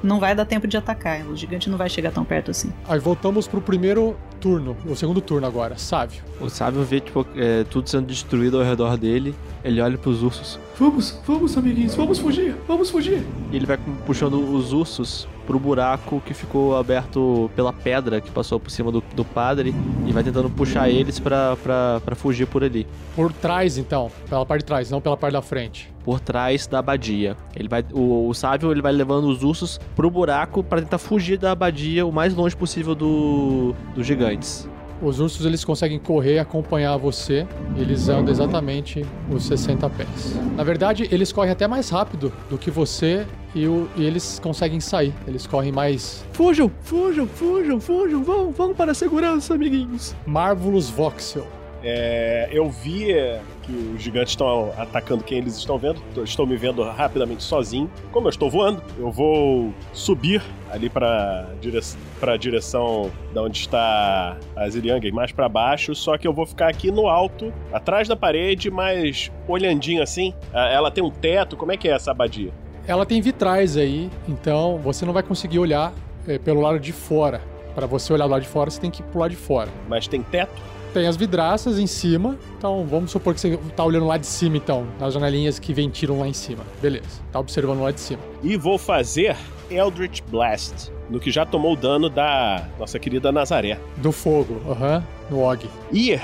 não vai dar tempo de atacar. O gigante não vai chegar tão perto assim. Aí voltamos pro primeiro turno, o segundo turno agora, Sávio. O sábio vê, tipo, é, tudo sendo destruído ao redor dele. Ele olha pros ursos. Vamos, vamos, amiguinhos, vamos fugir, vamos fugir. E ele vai puxando os ursos pro buraco que ficou aberto pela pedra que passou por cima do, do padre. E vai tentando puxar eles pra, pra, pra fugir por ali. Por trás, então, pela parte de trás, não pela parte da frente. Por trás da abadia. Ele vai, o, o sábio ele vai levando os ursos pro buraco pra tentar fugir da abadia o mais longe possível do, dos gigantes. Os ursos eles conseguem correr e acompanhar você. Eles andam exatamente os 60 pés. Na verdade, eles correm até mais rápido do que você e, o- e eles conseguem sair. Eles correm mais. Fujam, fujam, fujam, fujam. Vão, vão para a segurança, amiguinhos. Marvelous Voxel. É, eu vi é, que os gigantes estão atacando quem eles estão vendo. Estou me vendo rapidamente sozinho. Como eu estou voando, eu vou subir ali para dire a direção da onde está a Zirianga, mais para baixo. Só que eu vou ficar aqui no alto, atrás da parede, mas olhandinho assim. Ah, Ela tem um teto. Como é que é essa abadia? Ela tem vitrais aí, então você não vai conseguir olhar eh, pelo lado de fora. Para você olhar do lado de fora, você tem que ir pro lado de fora. Mas tem teto? Tem as vidraças em cima, então vamos supor que você tá olhando lá de cima, então, nas janelinhas que ventilam lá em cima. Beleza, tá observando lá de cima. E vou fazer Eldritch Blast, no que já tomou o dano da nossa querida Nazaré. Do fogo, aham, no Og. E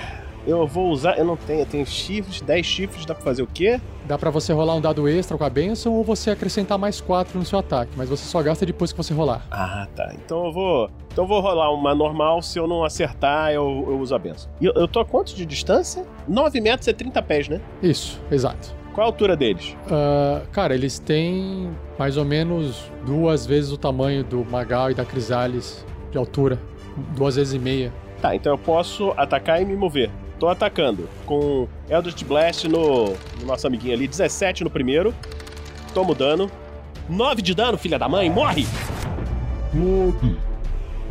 eu vou usar. Eu não tenho, eu tenho chifres, 10 chifres, dá pra fazer o quê? Dá pra você rolar um dado extra com a benção ou você acrescentar mais 4 no seu ataque, mas você só gasta depois que você rolar. Ah, tá. Então eu vou. Então eu vou rolar uma normal. Se eu não acertar, eu, eu uso a benção. E eu, eu tô a quanto de distância? 9 metros é 30 pés, né? Isso, exato. Qual a altura deles? Ah, cara, eles têm mais ou menos duas vezes o tamanho do Magal e da Crisales de altura. Duas vezes e meia. Tá, então eu posso atacar e me mover. Tô atacando com Eldritch Blast no, no nosso amiguinho ali. 17 no primeiro. Tomo dano. 9 de dano, filha da mãe. Morre! Bob,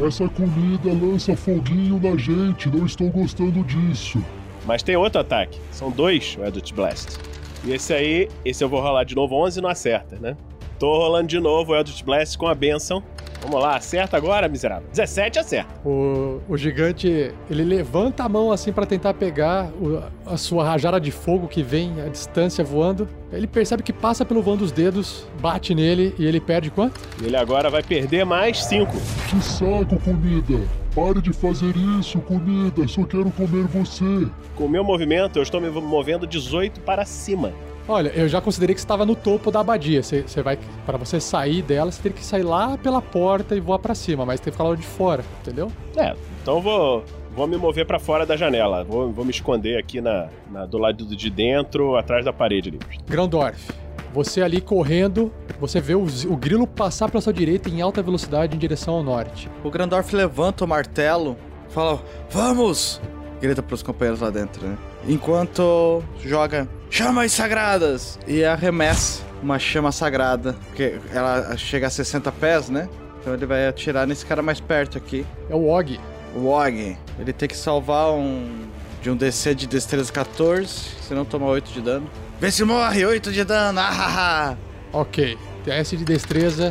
essa comida lança foguinho na gente, não estou gostando disso. Mas tem outro ataque. São dois o Eldritch Blast. E esse aí, esse eu vou rolar de novo. 11 não acerta, né? Tô rolando de novo o Eldritch Blast com a benção. Vamos lá, acerta agora, miserável. 17 acerta. O, o gigante, ele levanta a mão assim pra tentar pegar o- a sua rajada de fogo que vem à distância voando. Ele percebe que passa pelo vão dos dedos, bate nele e ele perde quanto? Ele agora vai perder mais 5. Que saco, comida! Pare de fazer isso, comida, só quero comer você. Com o meu movimento, eu estou me movendo 18 para cima. Olha, eu já considerei que você estava no topo da abadia. Você, você vai, para você sair dela, você tem que sair lá pela porta e voar pra cima, mas tem que ficar lá de fora, entendeu? É, então eu vou, vou me mover para fora da janela. Vou, vou me esconder aqui na, na- do lado de dentro, atrás da parede ali. Grandorf, você ali correndo, você vê o, o grilo passar pela sua direita em alta velocidade em direção ao norte. O Grandorf levanta o martelo, fala: Vamos! Grita pros companheiros lá dentro, né? Enquanto joga chamas sagradas e arremessa uma chama sagrada, porque ela chega a 60 pés, né? Então ele vai atirar nesse cara mais perto aqui. É o Og. O Og. Ele tem que salvar um. de um DC de destreza 14, senão toma 8 de dano. Vê se morre, 8 de dano, ah, Ok, teste de destreza.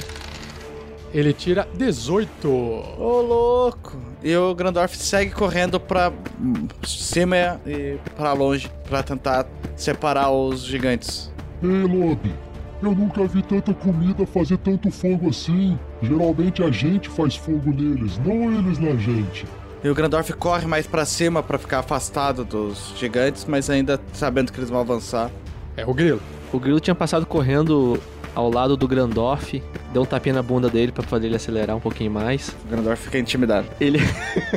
Ele tira 18. Ô, louco! E o Grandorf segue correndo pra cima e pra longe pra tentar separar os gigantes. Ei, Lobe, eu nunca vi tanta comida fazer tanto fogo assim. Geralmente a gente faz fogo neles, não eles na gente. E o Grandorf corre mais pra cima pra ficar afastado dos gigantes, mas ainda sabendo que eles vão avançar. É o grilo. O grilo tinha passado correndo ao lado do Grandorf, deu um tapinha na bunda dele pra fazer ele acelerar um pouquinho mais. O Grandorf fica intimidado. Ele.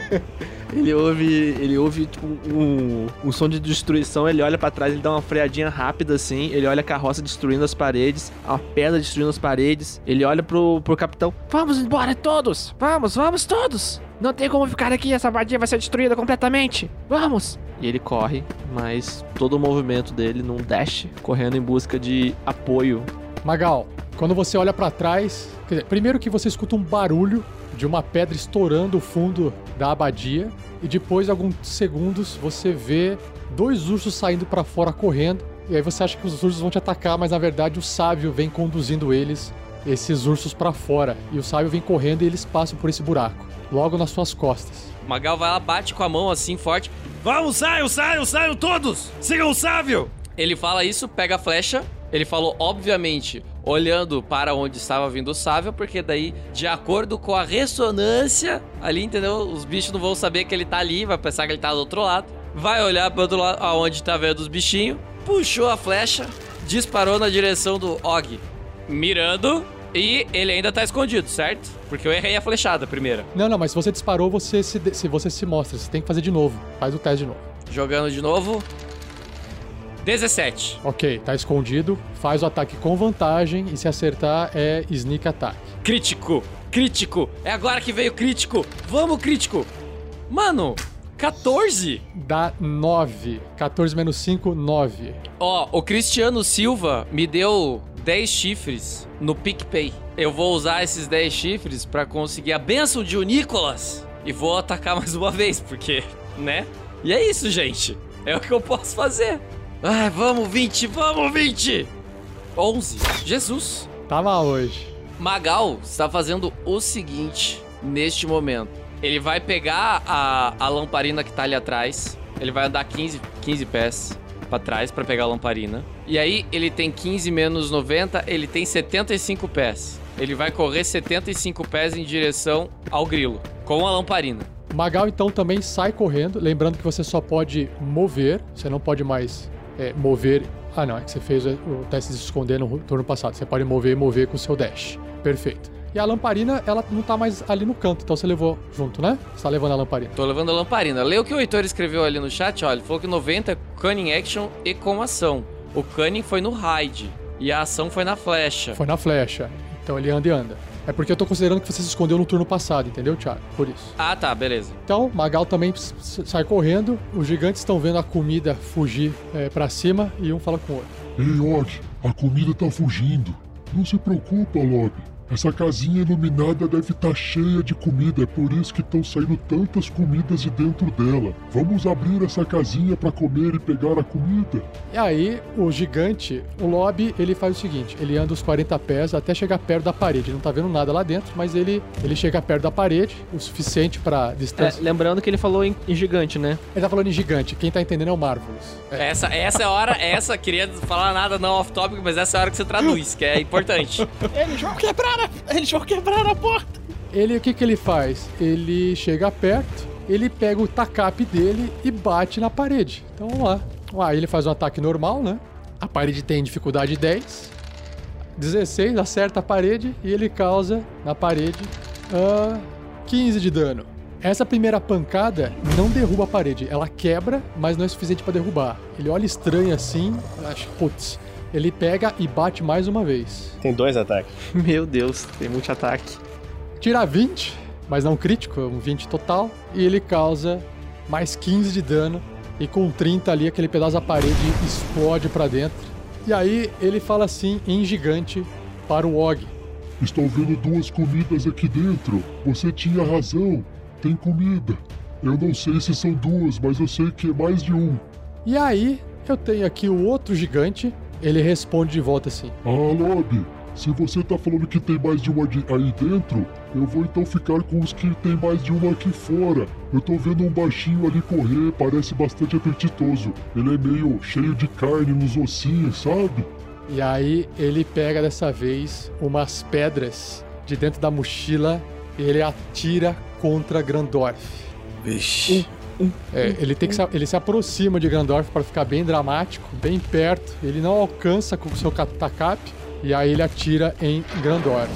ele ouve. Ele ouve tipo, um, um som de destruição, ele olha pra trás, ele dá uma freadinha rápida assim, ele olha a carroça destruindo as paredes, a pedra destruindo as paredes, ele olha pro, pro capitão. Vamos embora todos! Vamos, vamos todos! Não tem como ficar aqui, essa abadia vai ser destruída completamente! Vamos! E ele corre, mas todo o movimento dele num dash, correndo em busca de apoio. Magal, quando você olha pra trás, quer dizer, primeiro que você escuta um barulho de uma pedra estourando o fundo da abadia e depois de alguns segundos você vê dois ursos saindo pra fora correndo e aí você acha que os ursos vão te atacar, mas na verdade o sábio vem conduzindo eles esses ursos pra fora e o sábio vem correndo e eles passam por esse buraco, logo nas suas costas. Magal vai lá, bate com a mão assim forte. Vamos, saiam, saiam, saiam todos! Sigam o sábio! Ele fala isso, pega a flecha. Ele falou, obviamente, olhando para onde estava vindo o sábio, porque daí, de acordo com a ressonância ali, entendeu? Os bichos não vão saber que ele tá ali, vai pensar que ele tá do outro lado. Vai olhar pro outro lado, aonde tá vendo os bichinhos. Puxou a flecha, disparou na direção do Og. Mirando, E ele ainda tá escondido, certo? Porque eu errei a flechada primeira. Não, não, mas se você disparou, você se, se você se mostra. Você tem que fazer de novo. Faz o teste de novo. Jogando de novo. 17. Ok, tá escondido. Faz o ataque com vantagem e se acertar é sneak attack. Crítico! Crítico! É agora que veio o crítico! Vamos, crítico! Mano, 14? Dá 9. 14 menos 5, 9. Ó, o Cristiano Silva me deu 10 chifres no PicPay. Eu vou usar esses 10 chifres pra conseguir a benção de o Nicolas. E vou atacar mais uma vez, porque, né? E é isso, gente. É o que eu posso fazer. Ai, vamos, 20, vamos, 20! 11. Jesus. Tá mal hoje. Magal está fazendo o seguinte neste momento. Ele vai pegar a, a lamparina que tá ali atrás. Ele vai andar 15, 15 pés pra trás pra pegar a lamparina. E aí ele tem 15 menos 90, ele tem 75 pés. Ele vai correr 75 pés em direção ao grilo com a lamparina. Magal então também sai correndo. Lembrando que você só pode mover. Você não pode mais é, mover. Ah, não. É que você fez o teste de se esconder no turno passado. Você pode mover e mover com o seu dash. Perfeito. E a lamparina, ela não tá mais ali no canto. Então você levou junto, né? Você tá levando a lamparina. Tô levando a lamparina. Lê o que o Heitor escreveu ali no chat, ó. Ele falou que 90 é cunning action e com ação. O cunning foi no hide e a ação foi na flecha. Foi na flecha. Então ele anda e anda. É porque eu tô considerando que você se escondeu no turno passado, entendeu, Thiago? Por isso. Ah, tá, beleza. Então, Magal também sai correndo. Os gigantes estão vendo a comida fugir é, para cima e um fala com o outro. Ei, Og, a comida tá fugindo. Não se preocupa, Lobby. Essa casinha iluminada deve estar cheia de comida, é por isso que estão saindo tantas comidas de dentro dela. Vamos abrir essa casinha para comer e pegar a comida. E aí, o gigante, o Lobby, ele faz o seguinte: ele anda os 40 pés até chegar perto da parede. Ele não tá vendo nada lá dentro, mas ele, ele chega perto da parede, o suficiente para É, distância. lembrando que ele falou em, em gigante, né? Ele tá falando em gigante, quem tá entendendo é o Marvelous. Essa, essa é a hora, essa, queria falar nada não off-topic, mas essa é a hora que você traduz, que é importante. Eles vão quebrar a, eles vão quebrar a porta. Ele, o que que ele faz? Ele chega perto, ele pega o tacape dele e bate na parede. Então vamos lá. Aí ele faz um ataque normal, né? A parede tem dificuldade 10. 16, acerta a parede e ele causa na parede ah, 15 de dano. Essa primeira pancada não derruba a parede, ela quebra, mas não é suficiente pra derrubar. Ele olha estranho assim, acha, putz. Ele pega e bate mais uma vez. Tem dois ataques. Meu Deus, tem muito ataque. Tira 20, mas não crítico, é um 20 total. E ele causa mais 15 de dano. E com 30 ali, aquele pedaço da parede explode pra dentro. E aí ele fala assim em gigante para o Og. Estou vendo duas comidas aqui dentro. Você tinha razão. Tem comida. Eu não sei se são duas, mas eu sei que é mais de um. E aí eu tenho aqui o outro gigante. Ele responde de volta assim: Ah, Lobby, se você tá falando que tem mais de uma de- aí dentro, eu vou então ficar com os que tem mais de uma aqui fora. Eu tô vendo um baixinho ali correr, parece bastante apetitoso. Ele é meio cheio de carne nos ossinhos, sabe? E aí ele pega dessa vez umas pedras de dentro da mochila e ele atira contra Grandorf. Vixe. É, ele, tem que se, ele se aproxima de Grandorf para ficar bem dramático, bem perto. Ele não alcança com o seu ca- tacape e aí ele atira em Grandorf.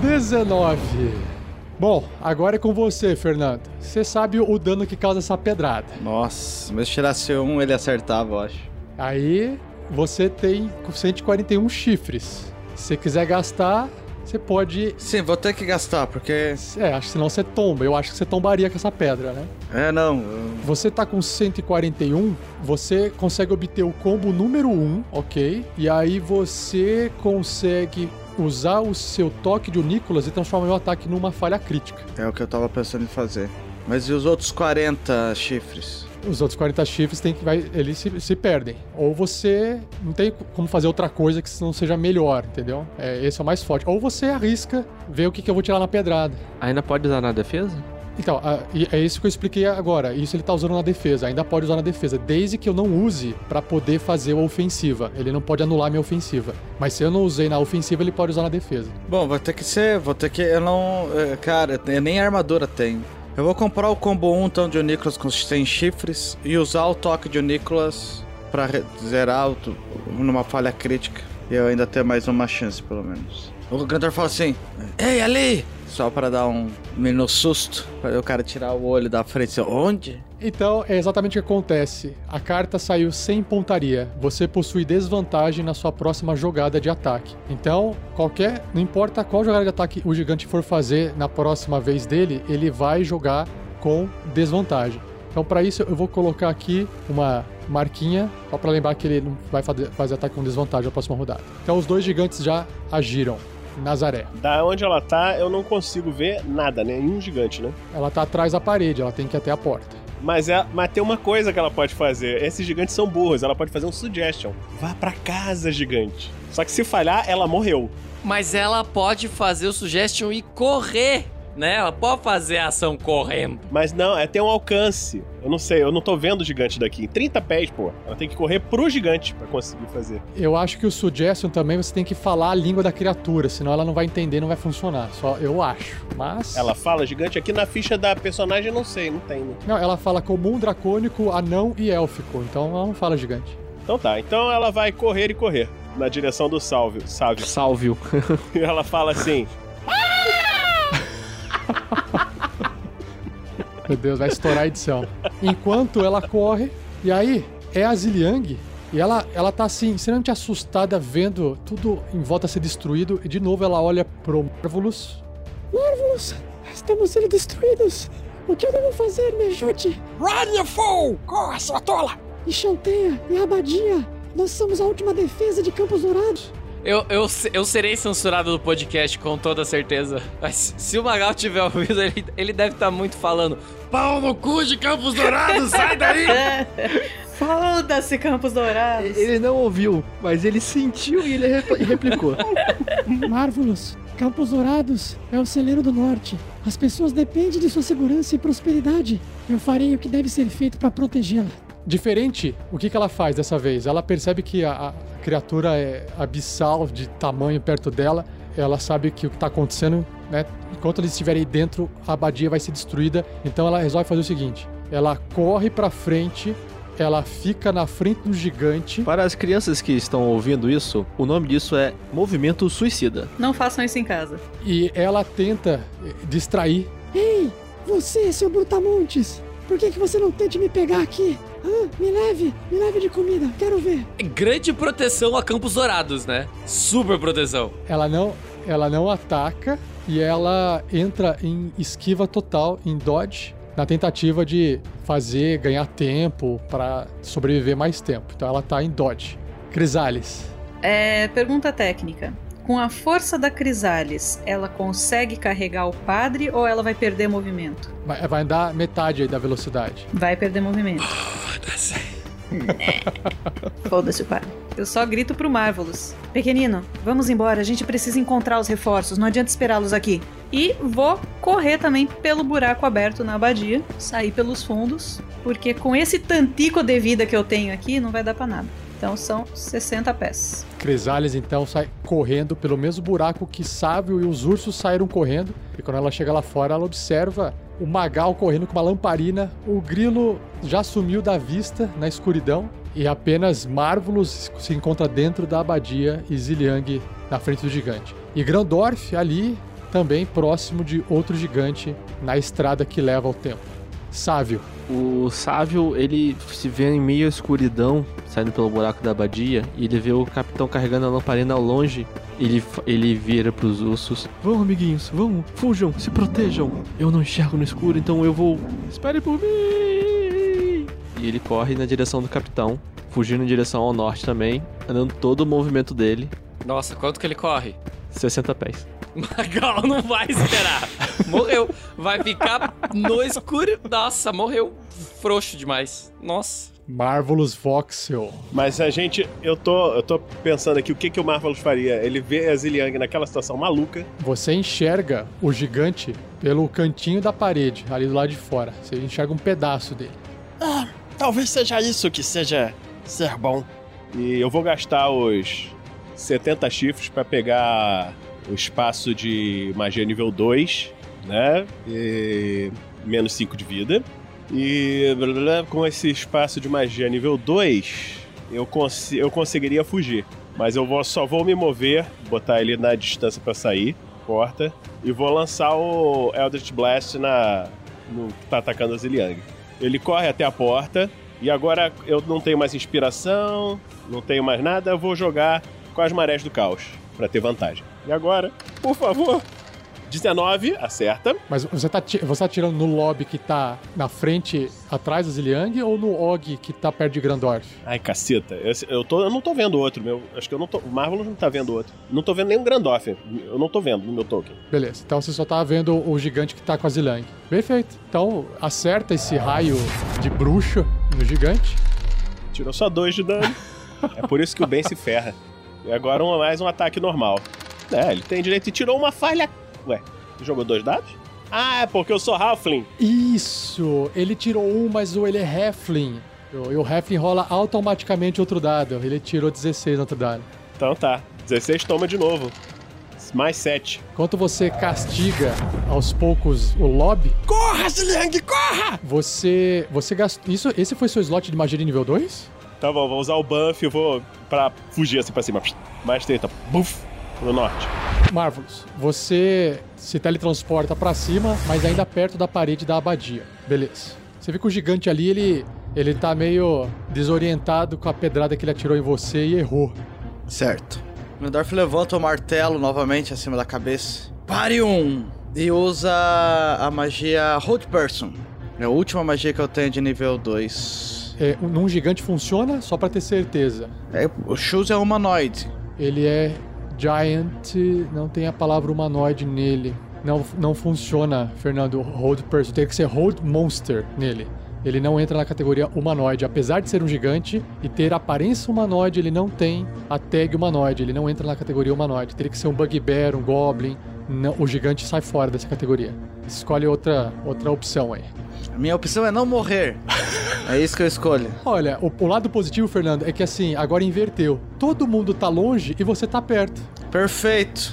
19. Bom, agora é com você, Fernando. Você sabe o dano que causa essa pedrada. Nossa, mas se tirasse um, ele acertava, eu acho. Aí você tem 141 chifres. Se quiser gastar, você pode. Sim, vou ter que gastar, porque. É, acho que senão você tomba. Eu acho que você tombaria com essa pedra, né? É, não. eu- Você tá com 141, você consegue obter o combo número 1, ok? E aí você consegue usar o seu toque de Nicolas e transformar o ataque numa falha crítica. É o que eu tava pensando em fazer. Mas e os outros 40 chifres? Os outros 40 chifres tem que vai, eles se, se perdem. Ou você não tem como fazer outra coisa que não seja melhor, entendeu? É, esse é o mais forte. Ou você arrisca ver o que, que eu vou tirar na pedrada. Ainda pode usar na defesa? Então, é isso que eu expliquei agora. Isso ele tá usando na defesa. Ainda pode usar na defesa, desde que eu não use pra poder fazer a ofensiva. Ele não pode anular minha ofensiva. Mas se eu não usei na ofensiva, ele pode usar na defesa. Bom, vai ter que ser. Vou ter que. Eu não. é, Cara, eu nem armadura tenho. Eu vou comprar o combo 1 então de Nicholas com 100 chifres e usar o toque de Nicholas pra zerar numa falha crítica. E eu ainda ter mais uma chance, pelo menos. O Grandor fala assim: Ei, ali! Só para dar um menino susto, para o cara tirar o olho da frente. Onde? Então, é exatamente o que acontece. A carta saiu sem pontaria. Você possui desvantagem na sua próxima jogada de ataque. Então, qualquer, não importa qual jogada de ataque o gigante for fazer na próxima vez dele, ele vai jogar com desvantagem. Então, para isso, eu vou colocar aqui uma marquinha, só para lembrar que ele não vai fazer ataque com desvantagem na próxima rodada. Então, os dois gigantes já agiram. Nazaré. Da onde ela tá, eu não consigo ver nada, nenhum gigante, né? Ela tá atrás da parede, ela tem que ir até a porta. Mas, é, mas tem uma coisa que ela pode fazer. Esses gigantes são burros. Ela pode fazer um suggestion. Vá pra casa, gigante. Só que se falhar, ela morreu. Mas ela pode fazer o suggestion e correr, né? Ela pode fazer a ação correndo. Mas não, é ter um alcance. Eu não sei, eu não tô vendo o gigante daqui. 30 pés, pô. Ela tem que correr pro gigante pra conseguir fazer. Eu acho que o suggestion também você tem que falar a língua da criatura, senão ela não vai entender, não vai funcionar. Só eu acho. Mas. Ela fala gigante aqui na ficha da personagem, eu não sei, não tem. Né? Não, ela fala comum, dracônico, anão e élfico. Então ela não fala gigante. Então tá, então ela vai correr e correr na direção do Sálvio. Sálvio. Sálvio. e ela fala assim: Meu Deus, vai estourar a edição. Enquanto ela corre, e aí é a Ziliang, e ela, ela tá assim, extremamente assustada vendo tudo em volta ser destruído, e de novo ela olha pro Marvelous. Marvelous, estamos sendo destruídos. O que eu devo fazer, me ajude? Run, you fool! Corra, sua tola! E Chanteia, e Abadia, nós somos a última defesa de Campos Dourados. Eu, eu, eu serei censurado do podcast, com toda certeza. Mas se o Magal tiver ouvido, ele, ele deve estar muito falando. Pau no cu de Campos Dourados, sai daí! Foda-se, Campos Dourados. Ele não ouviu, mas ele sentiu e ele repl- replicou. Marvelous, Campos Dourados é o celeiro do norte. As pessoas dependem de sua segurança e prosperidade. Eu farei o que deve ser feito para protegê-la. Diferente, o que, que ela faz dessa vez? Ela percebe que a, a criatura é abissal de tamanho perto dela. Ela sabe que o que está acontecendo, né? Enquanto eles estiverem aí dentro, a abadia vai ser destruída. Então ela resolve fazer o seguinte: ela corre para frente, ela fica na frente do gigante. Para as crianças que estão ouvindo isso, o nome disso é movimento suicida. Não façam isso em casa. E ela tenta distrair. Ei, você, seu Brutamontes, por que, que você não tente me pegar aqui? Ah, me leve, me leve de comida, quero ver. Grande proteção a Campos Dourados, né? Super proteção. Ela não, ela não ataca e ela entra em esquiva total, em dodge, na tentativa de fazer ganhar tempo para sobreviver mais tempo. Então ela tá em dodge. Crisales. É, pergunta técnica. Com a força da Crisales, ela consegue carregar o padre ou ela vai perder movimento? Vai, vai andar metade aí da velocidade. Vai perder movimento. Foda-se o padre. Eu só grito pro Marvelous. Pequenino, vamos embora, a gente precisa encontrar os reforços, não adianta esperá-los aqui. E vou correr também pelo buraco aberto na abadia, sair pelos fundos, porque com esse tantico de vida que eu tenho aqui, não vai dar pra nada. Então são 60 pés. Crisales então sai correndo pelo mesmo buraco que Sávio e os ursos saíram correndo. E quando ela chega lá fora, ela observa o Magal correndo com uma lamparina. O grilo já sumiu da vista na escuridão. E apenas Marvelous se encontra dentro da abadia e Ziliang na frente do gigante. E Grandorf ali também próximo de outro gigante na estrada que leva ao templo. Sávio. O Sávio, ele se vê em meio à escuridão, saindo pelo buraco da abadia, e ele vê o capitão carregando a lamparina ao longe. Ele, ele vira pros ursos. Vão, amiguinhos, vão, fujam, se protejam. Eu não enxergo no escuro, então eu vou. Espere por mim! E ele corre na direção do capitão, fugindo em direção ao norte também, andando todo o movimento dele, Nossa, quanto que ele corre? 60 pés. Magal não vai esperar. Morreu. Vai ficar no escuro. Nossa, morreu. Frouxo demais. Nossa. Marvelous Voxel. Mas a gente, eu tô, eu tô pensando aqui o que, que o Marvelous faria. Ele vê a Ziliang naquela situação maluca. Você enxerga o gigante pelo cantinho da parede, ali do lado de fora. Você enxerga um pedaço dele. Ah, talvez seja isso que seja ser bom. E eu vou gastar os 70 chifres pra pegar o espaço de magia nível 2, né? E menos 5 de vida. E blá, blá, com esse espaço de magia nível 2, eu, cons eu conseguiria fugir. Mas eu vou, só vou me mover, botar ele na distância pra sair, porta, e vou lançar o Eldritch Blast na, no que tá atacando a Ziliang. Ele corre até a porta, e agora eu não tenho mais inspiração, não tenho mais nada, eu vou jogar com as marés do caos, pra ter vantagem. E agora, por favor, 19, acerta. Mas você tá, você tá tirando no lobby que tá na frente, atrás da Ziliang, ou no Og que tá perto de Grandorf? Ai, caceta. Eu, eu, tô, eu não tô vendo outro, meu. Acho que eu não tô. O Marvel não tá vendo outro. Não tô vendo nenhum Grandoff. Eu não tô vendo no meu token. Beleza, então você só tá vendo o gigante que tá com a Zilang. Perfeito. Então acerta esse raio de bruxo no gigante. Tirou só dois de dano. é por isso que o Ben se ferra. E agora um, mais um ataque normal. É, ele tem direito e tirou uma falha. Ué, jogou dois dados? Ah, é porque eu sou Halfling. Isso! Ele tirou um, mas o ele é Heflin. E o Heflin rola automaticamente outro dado. Ele tirou 16 no outro dado. Então tá. 16 toma de novo. Mais 7. Enquanto você castiga aos poucos o lobby, Corra, Ziliang, corra! você. Você gastou. Isso, esse foi seu slot de magia de nível 2? Tá bom, vou usar o buff e vou pra fugir assim pra cima. Mais 30. Buf! No norte. Marvelous, você se teletransporta pra cima, mas ainda perto da parede da abadia. Beleza. Você vê que o gigante ali, ele, ele tá meio desorientado com a pedrada que ele atirou em você e errou. Certo. Grandorf levanta o martelo novamente acima da cabeça. Pare um! E usa a magia Hold Person. É a última magia que eu tenho de nível 2. É, num gigante funciona, só pra ter certeza. É, o Shoes é humanoide. Ele é giant, não tem a palavra humanoide nele. Não, não funciona, Fernando, hold person. Tem que ser hold monster nele. Ele não entra na categoria humanoide. Apesar de ser um gigante e ter aparência humanoide, ele não tem a tag humanoide. Ele não entra na categoria humanoide. Teria que ser um bugbear, um goblin. Não, o gigante sai fora dessa categoria. Escolhe outra, outra opção aí. A minha opção é não morrer. é isso que eu escolho. Olha, o, o lado positivo, Fernando, é que assim, agora inverteu. Todo mundo tá longe e você tá perto. Perfeito.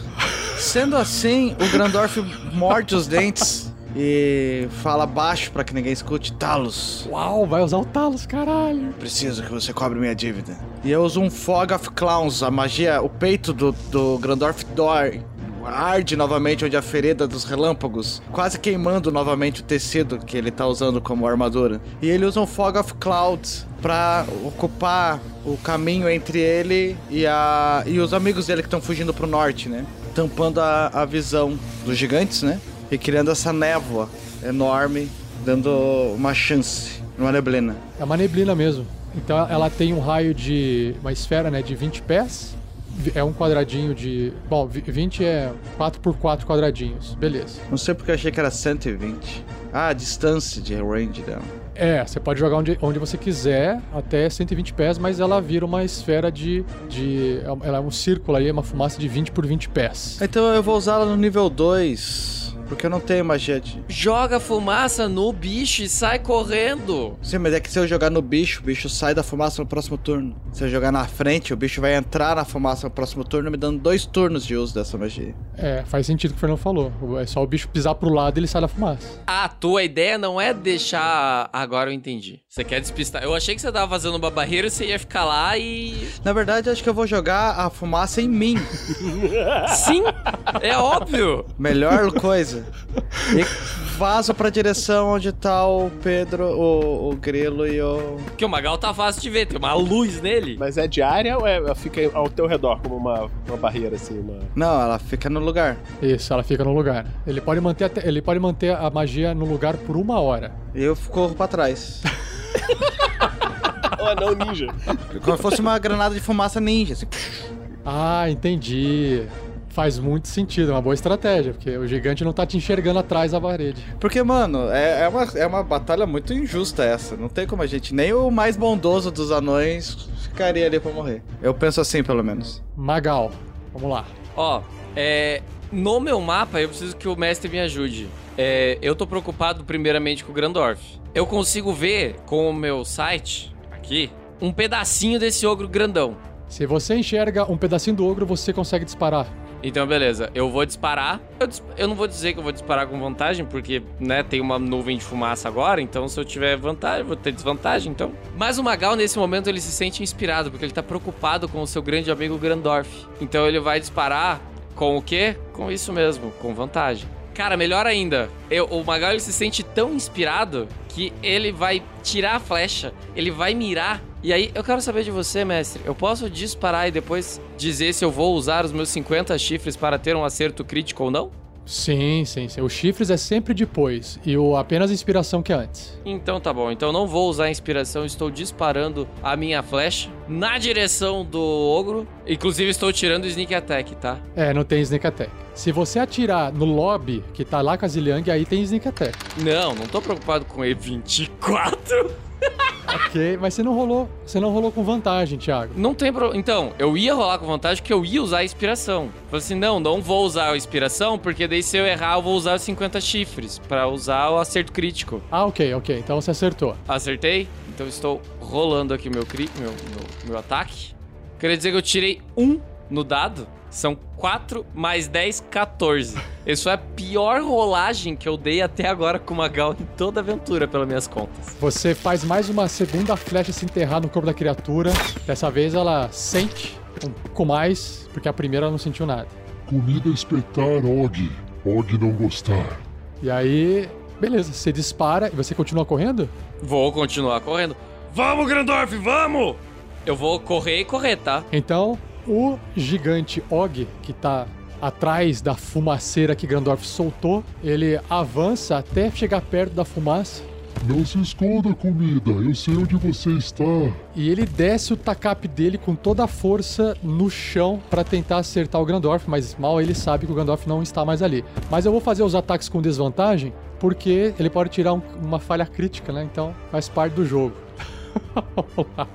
Sendo assim, o Grandorf morde os dentes e fala baixo pra que ninguém escute. Talos. Uau, vai usar o Talos, caralho. Preciso que você cobre minha dívida. E eu uso um Fog of Clowns. A magia, o peito do, do Grandorf dói. Arde novamente onde a ferida dos relâmpagos, quase queimando novamente o tecido que ele tá usando como armadura. E ele usa um Fog of Clouds pra ocupar o caminho entre ele e, a, e os amigos dele que estão fugindo pro norte, né? Tampando a, a visão dos gigantes, né? E criando essa névoa enorme, dando uma chance, uma neblina. É uma neblina mesmo. Então ela tem um raio de. uma esfera, né? De 20 pés. É um quadradinho de. Bom, vi- 20 é 4 por 4 quadradinhos. Beleza. Não sei porque eu achei que era 120. Ah, a distância de range dela. É, você pode jogar onde, onde você quiser, até 120 pés, mas ela vira uma esfera de. de ela é um círculo aí, uma fumaça de 20 por 20 pés. Então eu vou usá-la no nível 2. Porque eu não tenho magia de. Joga fumaça no bicho e sai correndo. Sim, mas é que se eu jogar no bicho, o bicho sai da fumaça no próximo turno. Se eu jogar na frente, o bicho vai entrar na fumaça no próximo turno, me dando dois turnos de uso dessa magia. É, faz sentido o que o Fernando falou. É só o bicho pisar pro lado e ele sai da fumaça. A tua ideia não é deixar. Agora eu entendi. Você quer despistar. Eu achei que você tava fazendo uma barreira e você ia ficar lá e. Na verdade, acho que eu vou jogar a fumaça em mim. Sim, é óbvio. Melhor coisa. E vazo pra direção onde tá o Pedro, o, o Grilo e o. Porque o Magal tá fácil de ver, tem uma luz nele. Mas é diária ou é, fica ao teu redor como uma, uma barreira assim? Uma... Não, ela fica no lugar. Isso, ela fica no lugar. Ele pode manter, até- ele pode manter a magia no lugar por uma hora. E eu corro pra trás. oh, não, ninja. Como se fosse uma granada de fumaça ninja. Assim. Ah, entendi. Faz muito sentido, é uma boa estratégia, porque o gigante não tá te enxergando atrás da parede. Porque, mano, é, é, uma, é uma batalha muito injusta essa. Não tem como a gente. Nem o mais bondoso dos anões ficaria ali pra morrer. Eu penso assim, pelo menos. Magal, vamos lá. Ó, é. No meu mapa, eu preciso que o mestre me ajude. É, eu tô preocupado primeiramente com o Grandorf. Eu consigo ver com o meu site, aqui, um pedacinho desse ogro grandão. Se você enxerga um pedacinho do ogro, você consegue disparar Então, beleza. Eu vou disparar. Eu, dis- eu não vou dizer que eu vou disparar com vantagem, porque, né, tem uma nuvem de fumaça agora. Então, se eu tiver vantagem, eu vou ter desvantagem, então. Mas o Magal, nesse momento, ele se sente inspirado, porque ele tá preocupado com o seu grande amigo Grandorf. Então, ele vai disparar com o quê? Com isso mesmo, com vantagem. Cara, melhor ainda, eu- o Magal ele se sente tão inspirado que ele vai tirar a flecha, ele vai mirar. E aí, eu quero saber de você, mestre. Eu posso disparar e depois dizer se eu vou usar os meus 50 chifres para ter um acerto crítico ou não? Sim, sim, sim. Os chifres é sempre depois. E o apenas a inspiração que é antes. Então tá bom. Então não vou usar a inspiração, estou disparando a minha flecha na direção do ogro. Inclusive estou tirando o sneak attack, tá? É, não tem sneak attack. Se você atirar no lobby, que tá lá com a Ziliang, aí tem sneak attack. Não, não tô preocupado com E24. ok, mas você não rolou. Você não rolou com vantagem, Thiago. Não tem problema. Então, eu ia rolar com vantagem porque eu ia usar a inspiração. Falei assim, não, não vou usar a inspiração, porque daí se eu errar, eu vou usar os 50 chifres pra usar o acerto crítico. Ah, ok, ok. Então você acertou. Acertei? Então estou rolando aqui meu, cri... meu, meu, meu ataque. Queria dizer que eu tirei um no dado. São 4 mais 10, 14. Isso é a pior rolagem que eu dei até agora com o Magal em toda a aventura, pelas minhas contas. Você faz mais uma segunda flecha se enterrar no corpo da criatura. Dessa vez ela sente um pouco mais, porque a primeira ela não sentiu nada. Comida espetar, Og. Og não gostar. E aí, beleza, você dispara e você continua correndo? Vou continuar correndo. Vamos, Grandorf, vamos! Eu vou correr e correr, tá? Então, o gigante Og, que tá atrás da fumaceira que Grandorf soltou, ele avança até chegar perto da fumaça Não se esconda, comida. Eu sei onde você está. e ele desce o tacape dele com toda a força no chão pra tentar acertar o Grandorf, mas mal ele sabe que o Grandorf não está mais ali. Mas eu vou fazer os ataques com desvantagem, porque ele pode tirar um- uma falha crítica, né? Então faz parte do jogo. Vamos lá.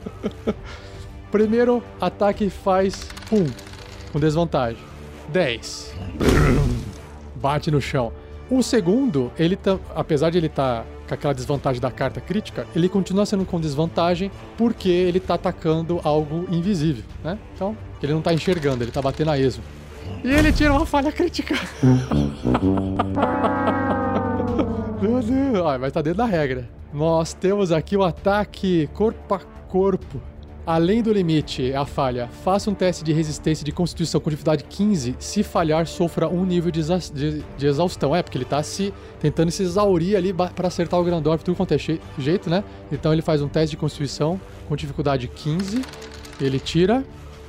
Primeiro ataque faz pum, com desvantagem. 10. Bate no chão. O segundo, ele tá, apesar de ele estar com aquela desvantagem da carta crítica, ele continua sendo com desvantagem porque ele tá atacando algo invisível, né? Então, ele não tá enxergando, ele tá batendo a esmo. E ele tira uma falha crítica. Meu Deus, ah, mas tá dentro da regra. Nós temos aqui o ataque corpo a corpo. Além do limite, é a falha. Faça um teste de resistência de constituição com dificuldade 15. Se falhar, sofra um nível de, exa- de- de exaustão. É, porque ele tá se tentando se exaurir ali pra acertar o Grandorf, tudo quanto é jeito, né? Então ele faz um teste de constituição com dificuldade 15. Ele tira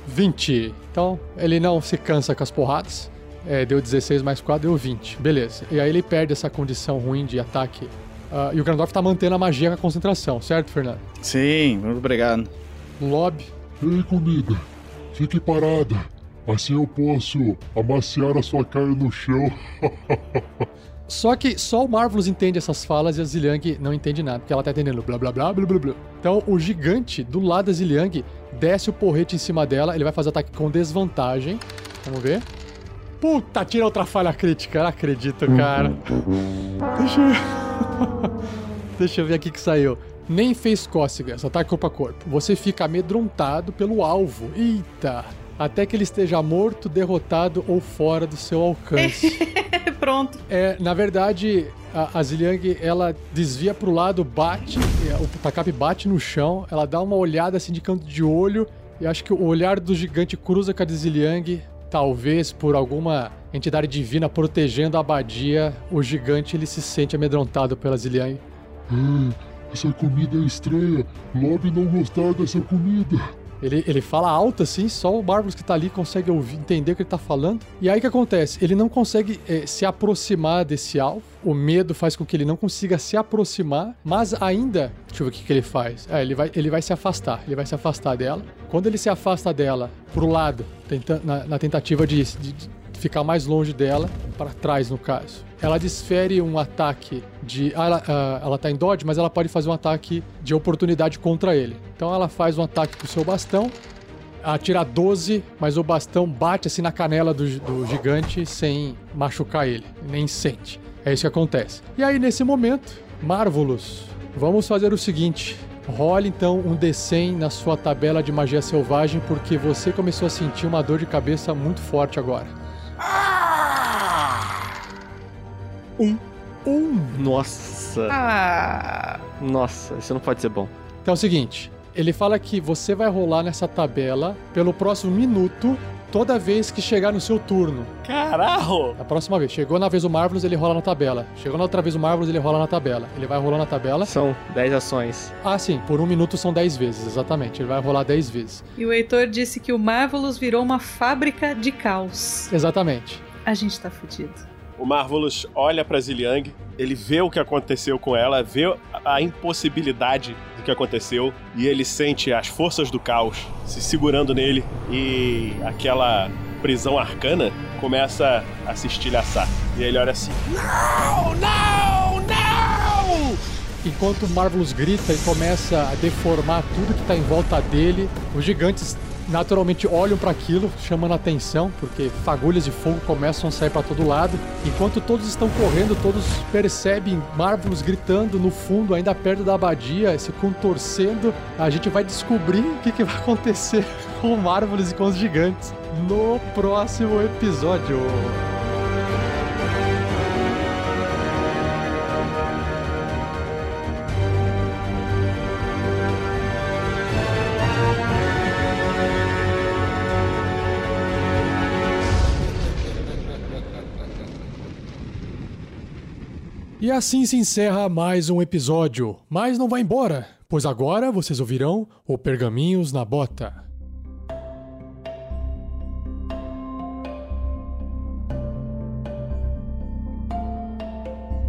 20. Então ele não se cansa com as porradas. É, deu 16 mais 4, deu 20. Beleza. E aí ele perde essa condição ruim de ataque. Ah, e o Grandorf tá mantendo a magia com a concentração, certo, Fernando? Sim, muito obrigado. Lobby. Ei, comida. Fique parada. Assim eu posso amaciar a sua carne no chão. Só que só o Marvelous entende essas falas e a Ziliang não entende nada, porque ela tá entendendo blá blá blá blá blá blá. Então o gigante do lado da Ziliang desce o porrete em cima dela, ele vai fazer ataque com desvantagem. Vamos ver. Puta, tira outra falha crítica, não acredito, cara. Deixa eu... Deixa eu ver aqui que saiu. Nem fez cócegas, ataque corpo a corpo. Você fica amedrontado pelo alvo. Eita! Até que ele esteja morto, derrotado ou fora do seu alcance. Pronto. É, na verdade, a, a Ziliang, ela desvia pro lado, bate, é, o Takap bate no chão, ela dá uma olhada assim de canto de olho, e acho que o olhar do gigante cruza com a de Ziliang, talvez por alguma entidade divina protegendo a abadia, o gigante ele se sente amedrontado pela Ziliang. Hum, essa comida é estranha. Lobby não gostar dessa comida. Ele, ele fala alto assim, só o Marvelous que tá ali consegue ouvir, entender o que ele tá falando. E aí o que acontece? Ele não consegue eh, se aproximar desse alvo. O medo faz com que ele não consiga se aproximar, mas ainda. Deixa eu ver o que, que ele faz. É, ele vai, ele vai se afastar. Ele vai se afastar dela. Quando ele se afasta dela pro lado, tenta, na, na tentativa de- de ficar mais longe dela, para trás no caso. Ela desfere um ataque de. ah, ela, ah, ela tá em dodge, mas ela pode fazer um ataque de oportunidade contra ele. Então ela faz um ataque com o seu bastão, atira 12, mas o bastão bate assim na canela do, do gigante sem machucar ele, nem sente. É isso que acontece. E aí, nesse momento, Marvelous, vamos fazer o seguinte. Role então um D100 na sua tabela de magia selvagem, porque você começou a sentir uma dor de cabeça muito forte agora. Ah! Um. Um. Nossa. Ah. Nossa, isso não pode ser bom. Então é o seguinte. Ele fala que você vai rolar nessa tabela pelo próximo minuto toda vez que chegar no seu turno. Caralho! Na próxima vez. Chegou na vez o Marvelous, ele rola na tabela. Chegou na outra vez o Marvelous, ele rola na tabela. Ele vai rolando na tabela. São 10 ações. Ah, sim. Por um minuto são 10 vezes, exatamente. Ele vai rolar 10 vezes. E o Heitor disse que o Marvelous virou uma fábrica de caos. Exatamente. A gente tá fudido. O Marvelous olha pra Ziliang, ele vê o que aconteceu com ela, vê a impossibilidade que aconteceu e ele sente as forças do caos se segurando nele e aquela prisão arcana começa a se estilhaçar. E ele olha assim: Não, não, não! Enquanto o Marvelous grita e começa a deformar tudo que tá em volta dele, os gigantes naturalmente olham para aquilo, chamando a atenção, porque fagulhas de fogo começam a sair para todo lado. Enquanto todos estão correndo, todos percebem Marvelous gritando no fundo, ainda perto da abadia, se contorcendo. A gente vai descobrir o que, que vai acontecer com Marvelous e com os gigantes no próximo episódio. E assim se encerra mais um episódio. Mas não vai embora, pois agora vocês ouvirão o Pergaminhos na Bota.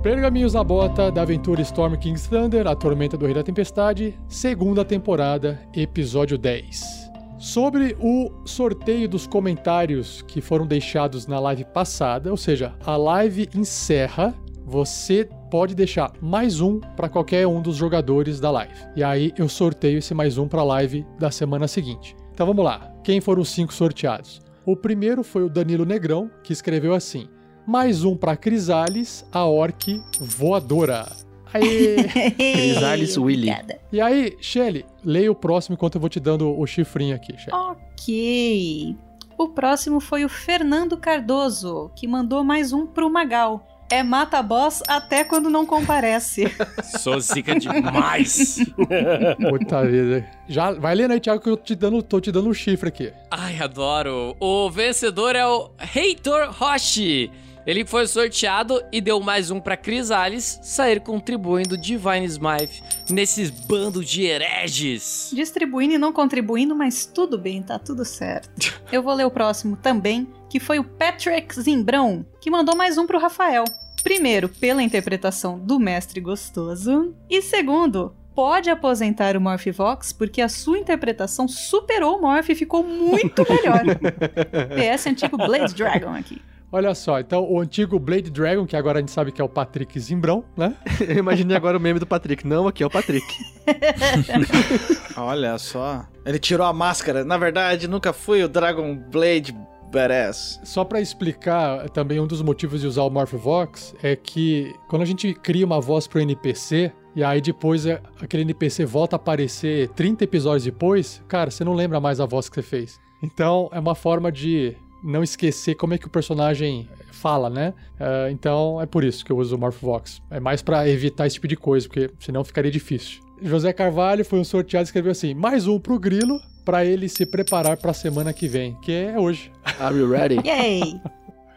Pergaminhos na Bota da aventura Storm King's Thunder, a Tormenta do Rei da Tempestade, segunda temporada, episódio 10. Sobre o sorteio dos comentários que foram deixados na live passada, ou seja, a live encerra você pode deixar mais um para qualquer um dos jogadores da live. E aí eu sorteio esse mais um para a live da semana seguinte. Então vamos lá. Quem foram os cinco sorteados? O primeiro foi o Danilo Negrão, que escreveu assim: mais um para Crisales, a orc voadora. Aê! Crisales Willy. E aí, Shelly, leia o próximo enquanto eu vou te dando o chifrinho aqui, Shelly. Ok. O próximo foi o Fernando Cardoso, que mandou mais um pro Magal. É mata boss até quando não comparece. Sou zica demais. Puta vida. Já vai lendo aí, Thiago, que eu te dando, tô te dando um chifre aqui. Ai, adoro. O vencedor é o Heitor Roshi. Ele foi sorteado e deu mais um pra Crisales sair contribuindo Divine Smite nesses bando de hereges. Distribuindo e não contribuindo, mas tudo bem, tá tudo certo. Eu vou ler o próximo também, que foi o Patrick Zimbrão, que mandou mais um pro Rafael. Primeiro, pela interpretação do mestre gostoso. E segundo, pode aposentar o Morphivox porque a sua interpretação superou o Morph e ficou muito melhor. PS antigo Blade Dragon aqui. Olha só, então o antigo Blade Dragon, que agora a gente sabe que é o Patrick Zimbrão, né? Eu imaginei agora o meme do Patrick. Não, aqui é o Patrick. Olha só. Ele tirou a máscara. Na verdade, nunca fui o Dragon Blade Badass. Só pra explicar também um dos motivos de usar o Morphovox é que quando a gente cria uma voz pro NPC e aí depois é- aquele NPC volta a aparecer 30 episódios depois, cara, você não lembra mais a voz que você fez. Então é uma forma de não esquecer como é que o personagem fala, né? Ah, então é por isso que eu uso o Morphovox. É mais pra evitar esse tipo de coisa, porque senão ficaria difícil. José Carvalho foi um sorteado e escreveu assim: mais um pro Grilo pra ele se preparar pra semana que vem, que é hoje. Are you ready? Yay!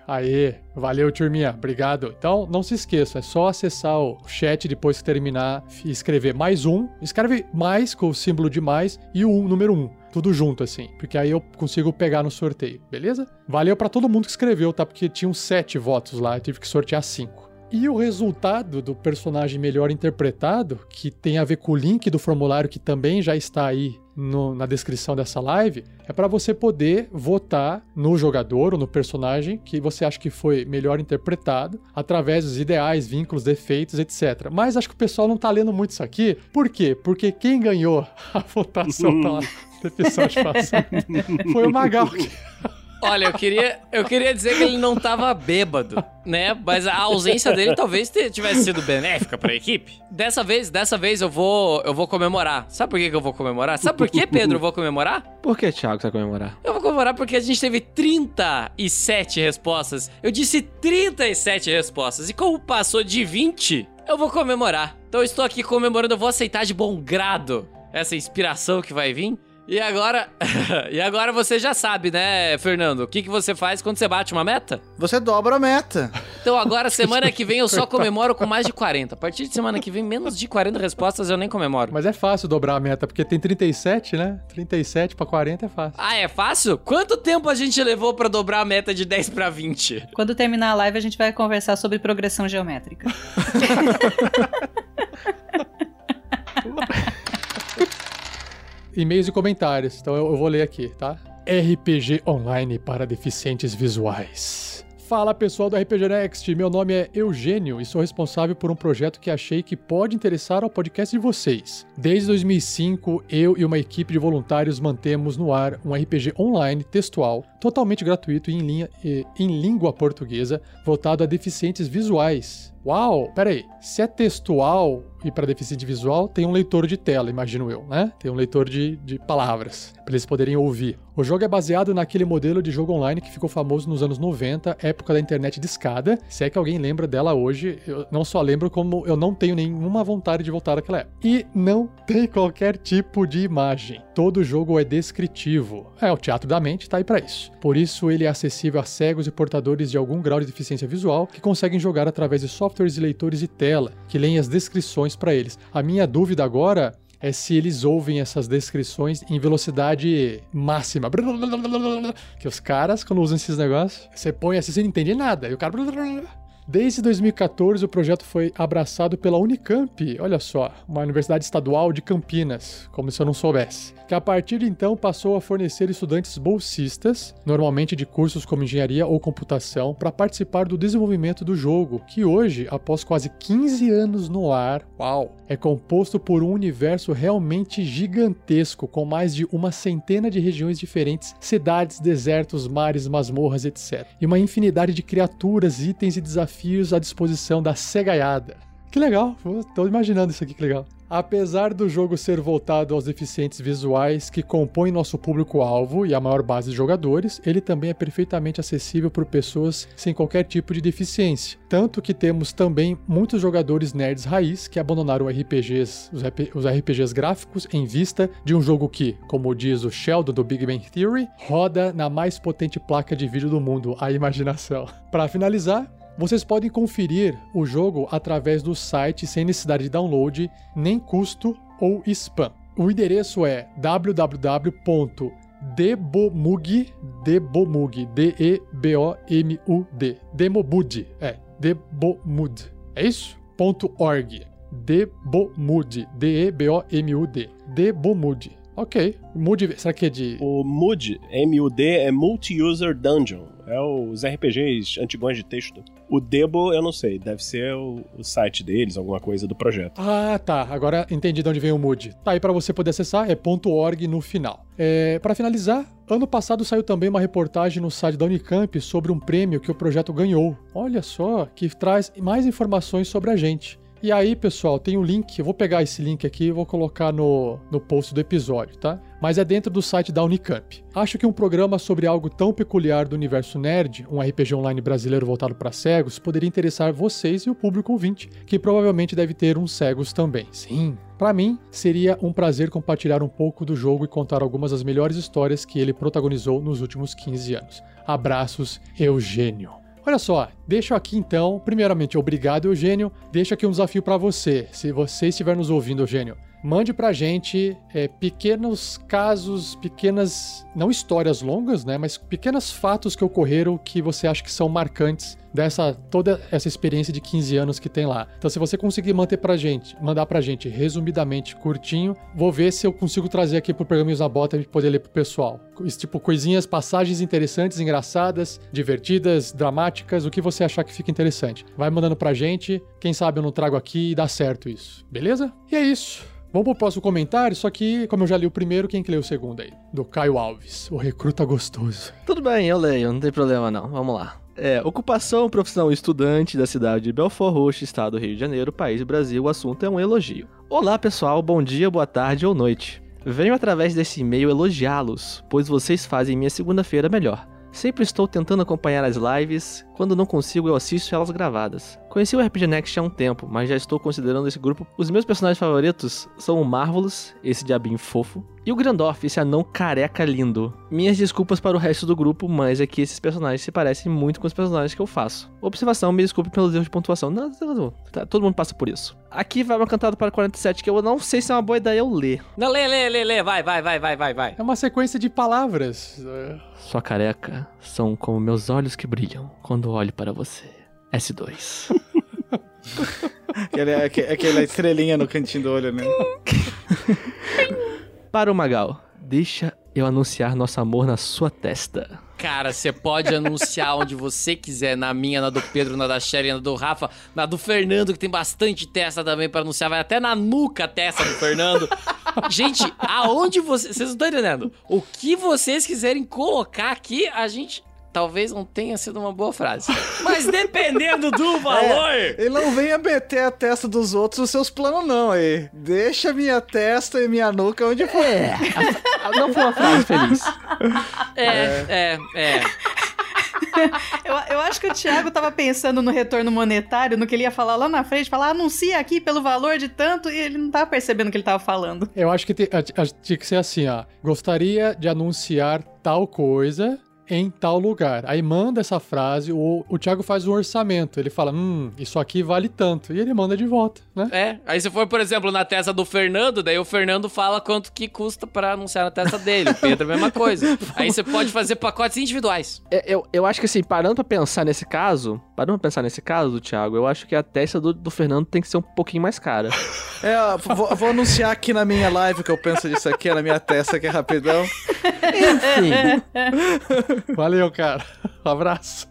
Aê, valeu, turminha. Obrigado. Então, não se esqueça, é só acessar o chat depois que terminar e escrever mais um. Escreve mais com o símbolo de mais e o um, número um. Tudo junto, assim. Porque aí eu consigo pegar no sorteio, beleza? Valeu pra todo mundo que escreveu, tá? Porque tinham sete votos lá, eu tive que sortear cinco. E o resultado do personagem melhor interpretado, que tem a ver com o link do formulário que também já está aí no- na descrição dessa live, é para você poder votar no jogador ou no personagem que você acha que foi melhor interpretado, através dos ideais, vínculos, defeitos, etc. Mas acho que o pessoal não tá lendo muito isso aqui. Por quê? Porque quem ganhou a votação tá lá episódio passado foi o Magal. que- Olha, eu queria, eu queria dizer que ele não tava bêbado, né? Mas a ausência dele talvez tivesse sido benéfica pra equipe. Dessa vez, dessa vez eu vou, eu vou comemorar. Sabe por que que eu vou comemorar? Sabe por que, Pedro, eu vou comemorar? Por que, Thiago, você vai comemorar? Eu vou comemorar porque a gente teve 37 respostas. Eu disse 37 respostas. E como passou de 20, eu vou comemorar. Então eu estou aqui comemorando, eu vou aceitar de bom grado essa inspiração que vai vir. E agora, e agora você já sabe, né, Fernando? O que, que você faz quando você bate uma meta? Você dobra a meta. Então agora, semana que vem, eu só comemoro com mais de 40. A partir de semana que vem, menos de 40 respostas eu nem comemoro. Mas é fácil dobrar a meta, porque tem 37, né? 37 pra 40 é fácil. Ah, é fácil? Quanto tempo a gente levou pra dobrar a meta de 10 pra 20? Quando terminar a live, a gente vai conversar sobre progressão geométrica. E-mails e comentários, então eu, eu vou ler aqui, tá? RPG Online para deficientes visuais. Fala pessoal do RPG Next, meu nome é Eugênio e sou responsável por um projeto que achei que pode interessar ao podcast de vocês. Desde 2005, eu e uma equipe de voluntários mantemos no ar um RPG online textual, totalmente gratuito e em, linha, e, em língua portuguesa, voltado a deficientes visuais. Uau, peraí, se é textual e para deficiente visual, tem um leitor de tela, imagino eu, né? Tem um leitor de, de palavras, para eles poderem ouvir. O jogo é baseado naquele modelo de jogo online que ficou famoso nos anos 90, época da internet de escada. Se é que alguém lembra dela hoje, eu não só lembro como eu não tenho nenhuma vontade de voltar àquela época. E não tem qualquer tipo de imagem. Todo jogo é descritivo. É, o teatro da mente tá aí para isso. Por isso ele é acessível a cegos e portadores de algum grau de deficiência visual que conseguem jogar através de softwares e leitores de tela que leem as descrições para eles. A minha dúvida agora é se eles ouvem essas descrições em velocidade máxima. Que os caras, quando usam esses negócios, você põe assim, você não entende nada. E o cara. Desde 2014, o projeto foi abraçado pela Unicamp, olha só, uma universidade estadual de Campinas, como se eu não soubesse, que a partir de então passou a fornecer estudantes bolsistas, normalmente de cursos como engenharia ou computação, para participar do desenvolvimento do jogo, que hoje, após quase 15 anos no ar, uau, é composto por um universo realmente gigantesco, com mais de uma centena de regiões diferentes, cidades, desertos, mares, masmorras, etc. E uma infinidade de criaturas, itens e desafios à disposição da cegaiada. Que legal, tô imaginando isso aqui, que legal. Apesar do jogo ser voltado aos deficientes visuais que compõem nosso público-alvo e a maior base de jogadores, ele também é perfeitamente acessível por pessoas sem qualquer tipo de deficiência. Tanto que temos também muitos jogadores nerds raiz que abandonaram RPGs, os, os RPGs gráficos em vista de um jogo que, como diz o Sheldon do Big Bang Theory, roda na mais potente placa de vídeo do mundo, a imaginação. Para finalizar, vocês podem conferir o jogo através do site sem necessidade de download, nem custo ou spam. O endereço é www.debomug, debomug, D-E-B-O-M-U-D, demobud, é, debomud, é isso? .org, debomud, D-E-B-O-M-U-D, debomud. Ok. Mood, será que é de. O M-U-D, é Multi-User Dungeon. É os RPGs antigões de texto. O Debo, eu não sei, deve ser o, o site deles, alguma coisa do projeto. Ah, tá. Agora entendi de onde vem o Mood. Tá aí para você poder acessar, é .org no final. É, para finalizar, ano passado saiu também uma reportagem no site da Unicamp sobre um prêmio que o projeto ganhou. Olha só, que traz mais informações sobre a gente. E aí, pessoal, tem um link, eu vou pegar esse link aqui e vou colocar no, no post do episódio, tá? Mas é dentro do site da Unicamp. Acho que um programa sobre algo tão peculiar do universo nerd, um RPG online brasileiro voltado para cegos, poderia interessar vocês e o público ouvinte, que provavelmente deve ter uns cegos também. Sim. Para mim, seria um prazer compartilhar um pouco do jogo e contar algumas das melhores histórias que ele protagonizou nos últimos 15 anos. Abraços, Eugênio. Olha só, deixo aqui então, primeiramente, obrigado Eugênio, deixo aqui um desafio para você, se você estiver nos ouvindo, Eugênio. Mande pra gente é, pequenos casos, pequenas, não histórias longas, né, mas pequenos fatos que ocorreram que você acha que são marcantes dessa toda essa experiência de 15 anos que tem lá. Então, se você conseguir manter pra gente, mandar pra gente resumidamente, curtinho, vou ver se eu consigo trazer aqui pro Pergaminhos na Bota e poder ler pro pessoal. Esse tipo coisinhas, passagens interessantes, engraçadas, divertidas, dramáticas, o que você achar que fica interessante. Vai mandando pra gente, quem sabe eu não trago aqui e dá certo isso. Beleza? E é isso. Vamos pro próximo comentário, só que, como eu já li o primeiro, quem que leu o segundo aí? Do Caio Alves, o recruta gostoso. Tudo bem, eu leio, não tem problema não. Vamos lá. É, ocupação, profissão estudante da cidade de Belfort Roxo, estado do Rio de Janeiro, país Brasil, o assunto é um elogio. Olá pessoal, bom dia, boa tarde ou noite. Venho através desse e-mail elogiá-los, pois vocês fazem minha segunda-feira melhor. Sempre estou tentando acompanhar as lives, quando não consigo eu assisto elas gravadas. Conheci o RPG Next há um tempo, mas já estou considerando esse grupo. Os meus personagens favoritos são o Marvelous, esse diabinho fofo, e o Grandorf, esse anão careca lindo. Minhas desculpas para o resto do grupo, mas é que esses personagens se parecem muito com os personagens que eu faço. Observação, me desculpe pelos erros de pontuação. Não, não, não, tá, todo mundo passa por isso. Aqui vai uma cantada para 47 que eu não sei se é uma boa ideia eu ler. Não, lê, lê, lê, lê, vai, vai, vai, vai, vai, vai. É uma sequência de palavras. Sua careca são como meus olhos que brilham quando olho para você. S2. Aquele, aque- aquela estrelinha no cantinho do olho, né? Para o Magal, deixa eu anunciar nosso amor na sua testa. Cara, você pode anunciar onde você quiser, na minha, na do Pedro, na da Sherry, na do Rafa, na do Fernando, que tem bastante testa também pra anunciar, vai até na nuca a testa do Fernando. gente, aonde vocês. Vocês não estão entendendo? O que vocês quiserem colocar aqui, a gente. Talvez não tenha sido uma boa frase. Mas dependendo do valor. É, ele não venha meter a testa dos outros nos seus planos, não, aí. Deixa minha testa e minha nuca onde for. É. Não foi uma frase feliz. É, é, é. Eu, eu acho que o Thiago tava pensando no retorno monetário, no que ele ia falar lá na frente, falar, anuncia aqui pelo valor de tanto, e ele não tava percebendo o que ele tava falando. Eu acho que tinha que ser assim, ó. Gostaria de anunciar tal coisa em tal lugar. Aí manda essa frase, o, o Thiago faz um orçamento. Ele fala, hum, isso aqui vale tanto. E ele manda de volta, né? É, aí se for, por exemplo, na testa do Fernando, daí o Fernando fala quanto que custa pra anunciar na testa dele. O Pedro, a mesma coisa. Aí você pode fazer pacotes individuais. É, Eu, eu acho que assim, parando pra pensar nesse caso, parando pra pensar nesse caso do Thiago, eu acho que a testa do, do Fernando tem que ser um pouquinho mais cara. É, vou, vou anunciar aqui na minha live que eu penso disso aqui, na minha testa aqui rapidão. Valeu, cara. Um abraço.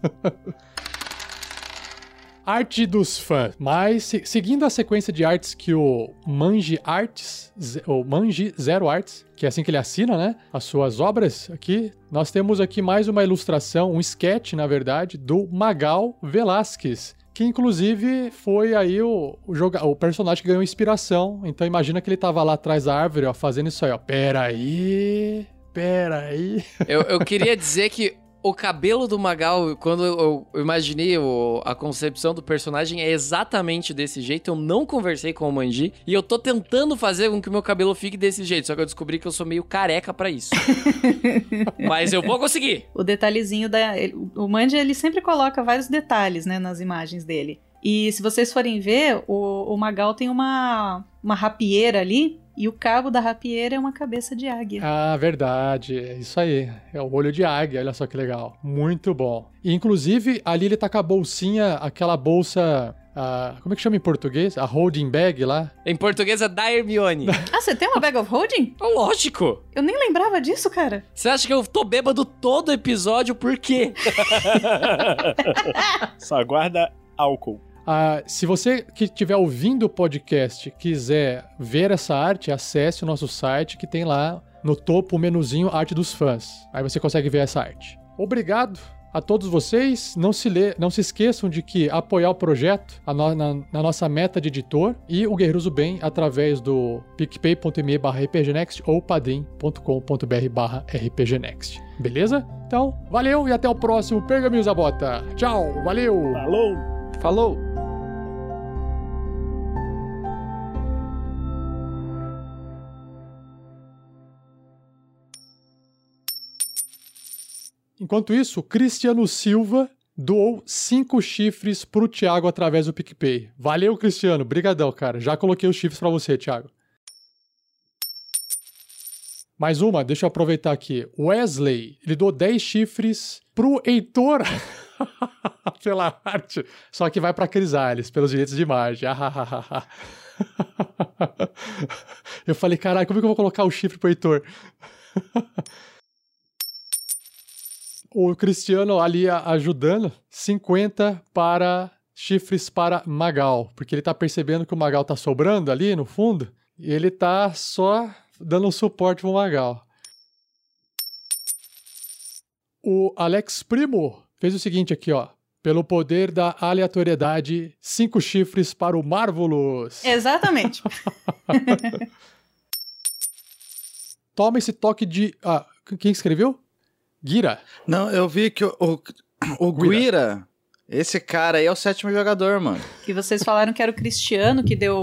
Arte dos fãs. Mas, se- seguindo a sequência de artes que o Manji Arts, ou Manji Zero Arts, que é assim que ele assina, né? As suas obras aqui, nós temos aqui mais uma ilustração, um sketch, na verdade, do Magal Velasquez. Que inclusive foi aí o, o, joga- o personagem que ganhou inspiração. Então imagina que ele tava lá atrás da árvore, ó, fazendo isso aí, ó. Pera aí, pera aí. Eu, eu queria dizer que o cabelo do Magal, quando eu, imaginei o- a concepção do personagem, é exatamente desse jeito. Eu não conversei com o Manji e eu tô tentando fazer com que o meu cabelo fique desse jeito. Só que eu descobri que eu sou meio careca pra isso. Mas eu vou conseguir. O detalhezinho da. ele- o Mandy, ele sempre coloca vários detalhes, né, nas imagens dele. E se vocês forem ver, o, o Magal tem uma, uma rapieira ali, e o cabo da rapieira é uma cabeça de águia. Ah, verdade. É isso aí. É o olho de águia. Olha só que legal. Muito bom. E, inclusive, ali ele tá com a bolsinha, aquela bolsa. ah, como é que chama em português? A holding bag lá. Em português é da Hermione. Ah, você tem uma bag of holding? Lógico. Eu nem lembrava disso, cara. Você acha que eu tô bêbado todo episódio? Por quê? Só guarda álcool. Ah, se você que estiver ouvindo o podcast quiser ver essa arte, acesse o nosso site que tem lá no topo o menuzinho Arte dos Fãs. Aí você consegue ver essa arte. Obrigado a todos vocês. Não se, lê, não se esqueçam de que apoiar o projeto a no- na, na nossa meta de editor e o Guerreiros do Bem através do picpay.me barra rpgnext ou padrim.com.br barra rpgnext. Beleza? Então, valeu e até o próximo Pergaminhos da Bota. Tchau, valeu! Falou! Falou! Enquanto isso, Cristiano Silva doou cinco chifres pro Thiago através do PicPay. Valeu, Cristiano. Brigadão, cara. Já coloquei os chifres pra você, Thiago. Mais uma, deixa eu aproveitar aqui. Wesley, ele doou 10 chifres pro Heitor pela arte. Só que vai pra Crisales, pelos direitos de imagem. eu falei, caralho, como é que eu vou colocar o chifre pro Heitor? o Cristiano ali ajudando, 50 para chifres para Magal, porque ele tá percebendo que o Magal tá sobrando ali no fundo, E ele tá só dando um suporte pro Magal. O Alex Primo fez o seguinte aqui, ó. Pelo poder da aleatoriedade, cinco chifres para o Marvelous. Exatamente. Toma esse toque de. Ah, quem escreveu? Gira. Não, eu vi que o, o, o Guira, esse cara aí é o sétimo jogador, mano. que vocês falaram que era o Cristiano que deu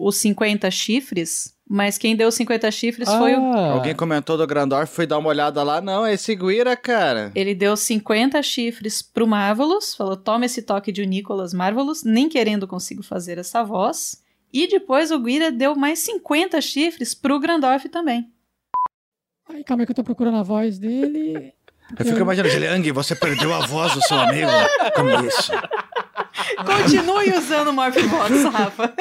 os 50 chifres, mas quem deu os 50 chifres foi o. Ah, Alguém comentou do Grandorf, fui dar uma olhada lá. Não, é esse Guira, cara. Ele deu 50 chifres pro Marvelous, falou: toma esse toque de o Nicholas Marvelous, nem querendo consigo fazer essa voz. E depois o Guira deu mais 50 chifres pro Grandorf também. Ai, calma aí que eu tô procurando a voz dele. Eu fico imaginando, Liang, você perdeu a voz do seu amigo. Como isso? Continue usando o Morphbox, Rafa.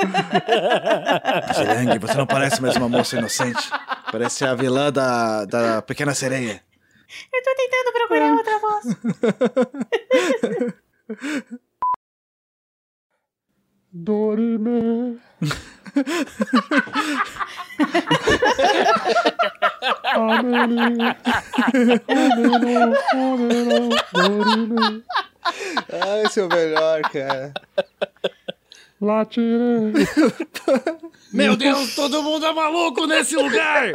Liang, você não parece mais uma moça inocente. Parece a vilã da, da Pequena Sereia. Eu tô tentando procurar outra voz. Dorime. Ah, esse é o melhor, cara. Latire. Meu Deus, todo mundo é maluco nesse lugar!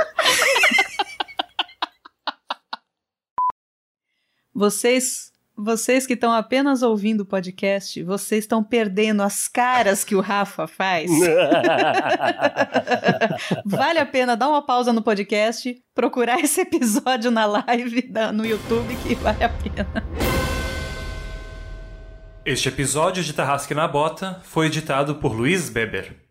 Vocês, vocês que estão apenas ouvindo o podcast, vocês estão perdendo as caras que o Rafa faz. vale a pena dar uma pausa no podcast, procurar esse episódio na live no YouTube que vale a pena. Este episódio de Tarrasque na Bota foi editado por Luiz Beber.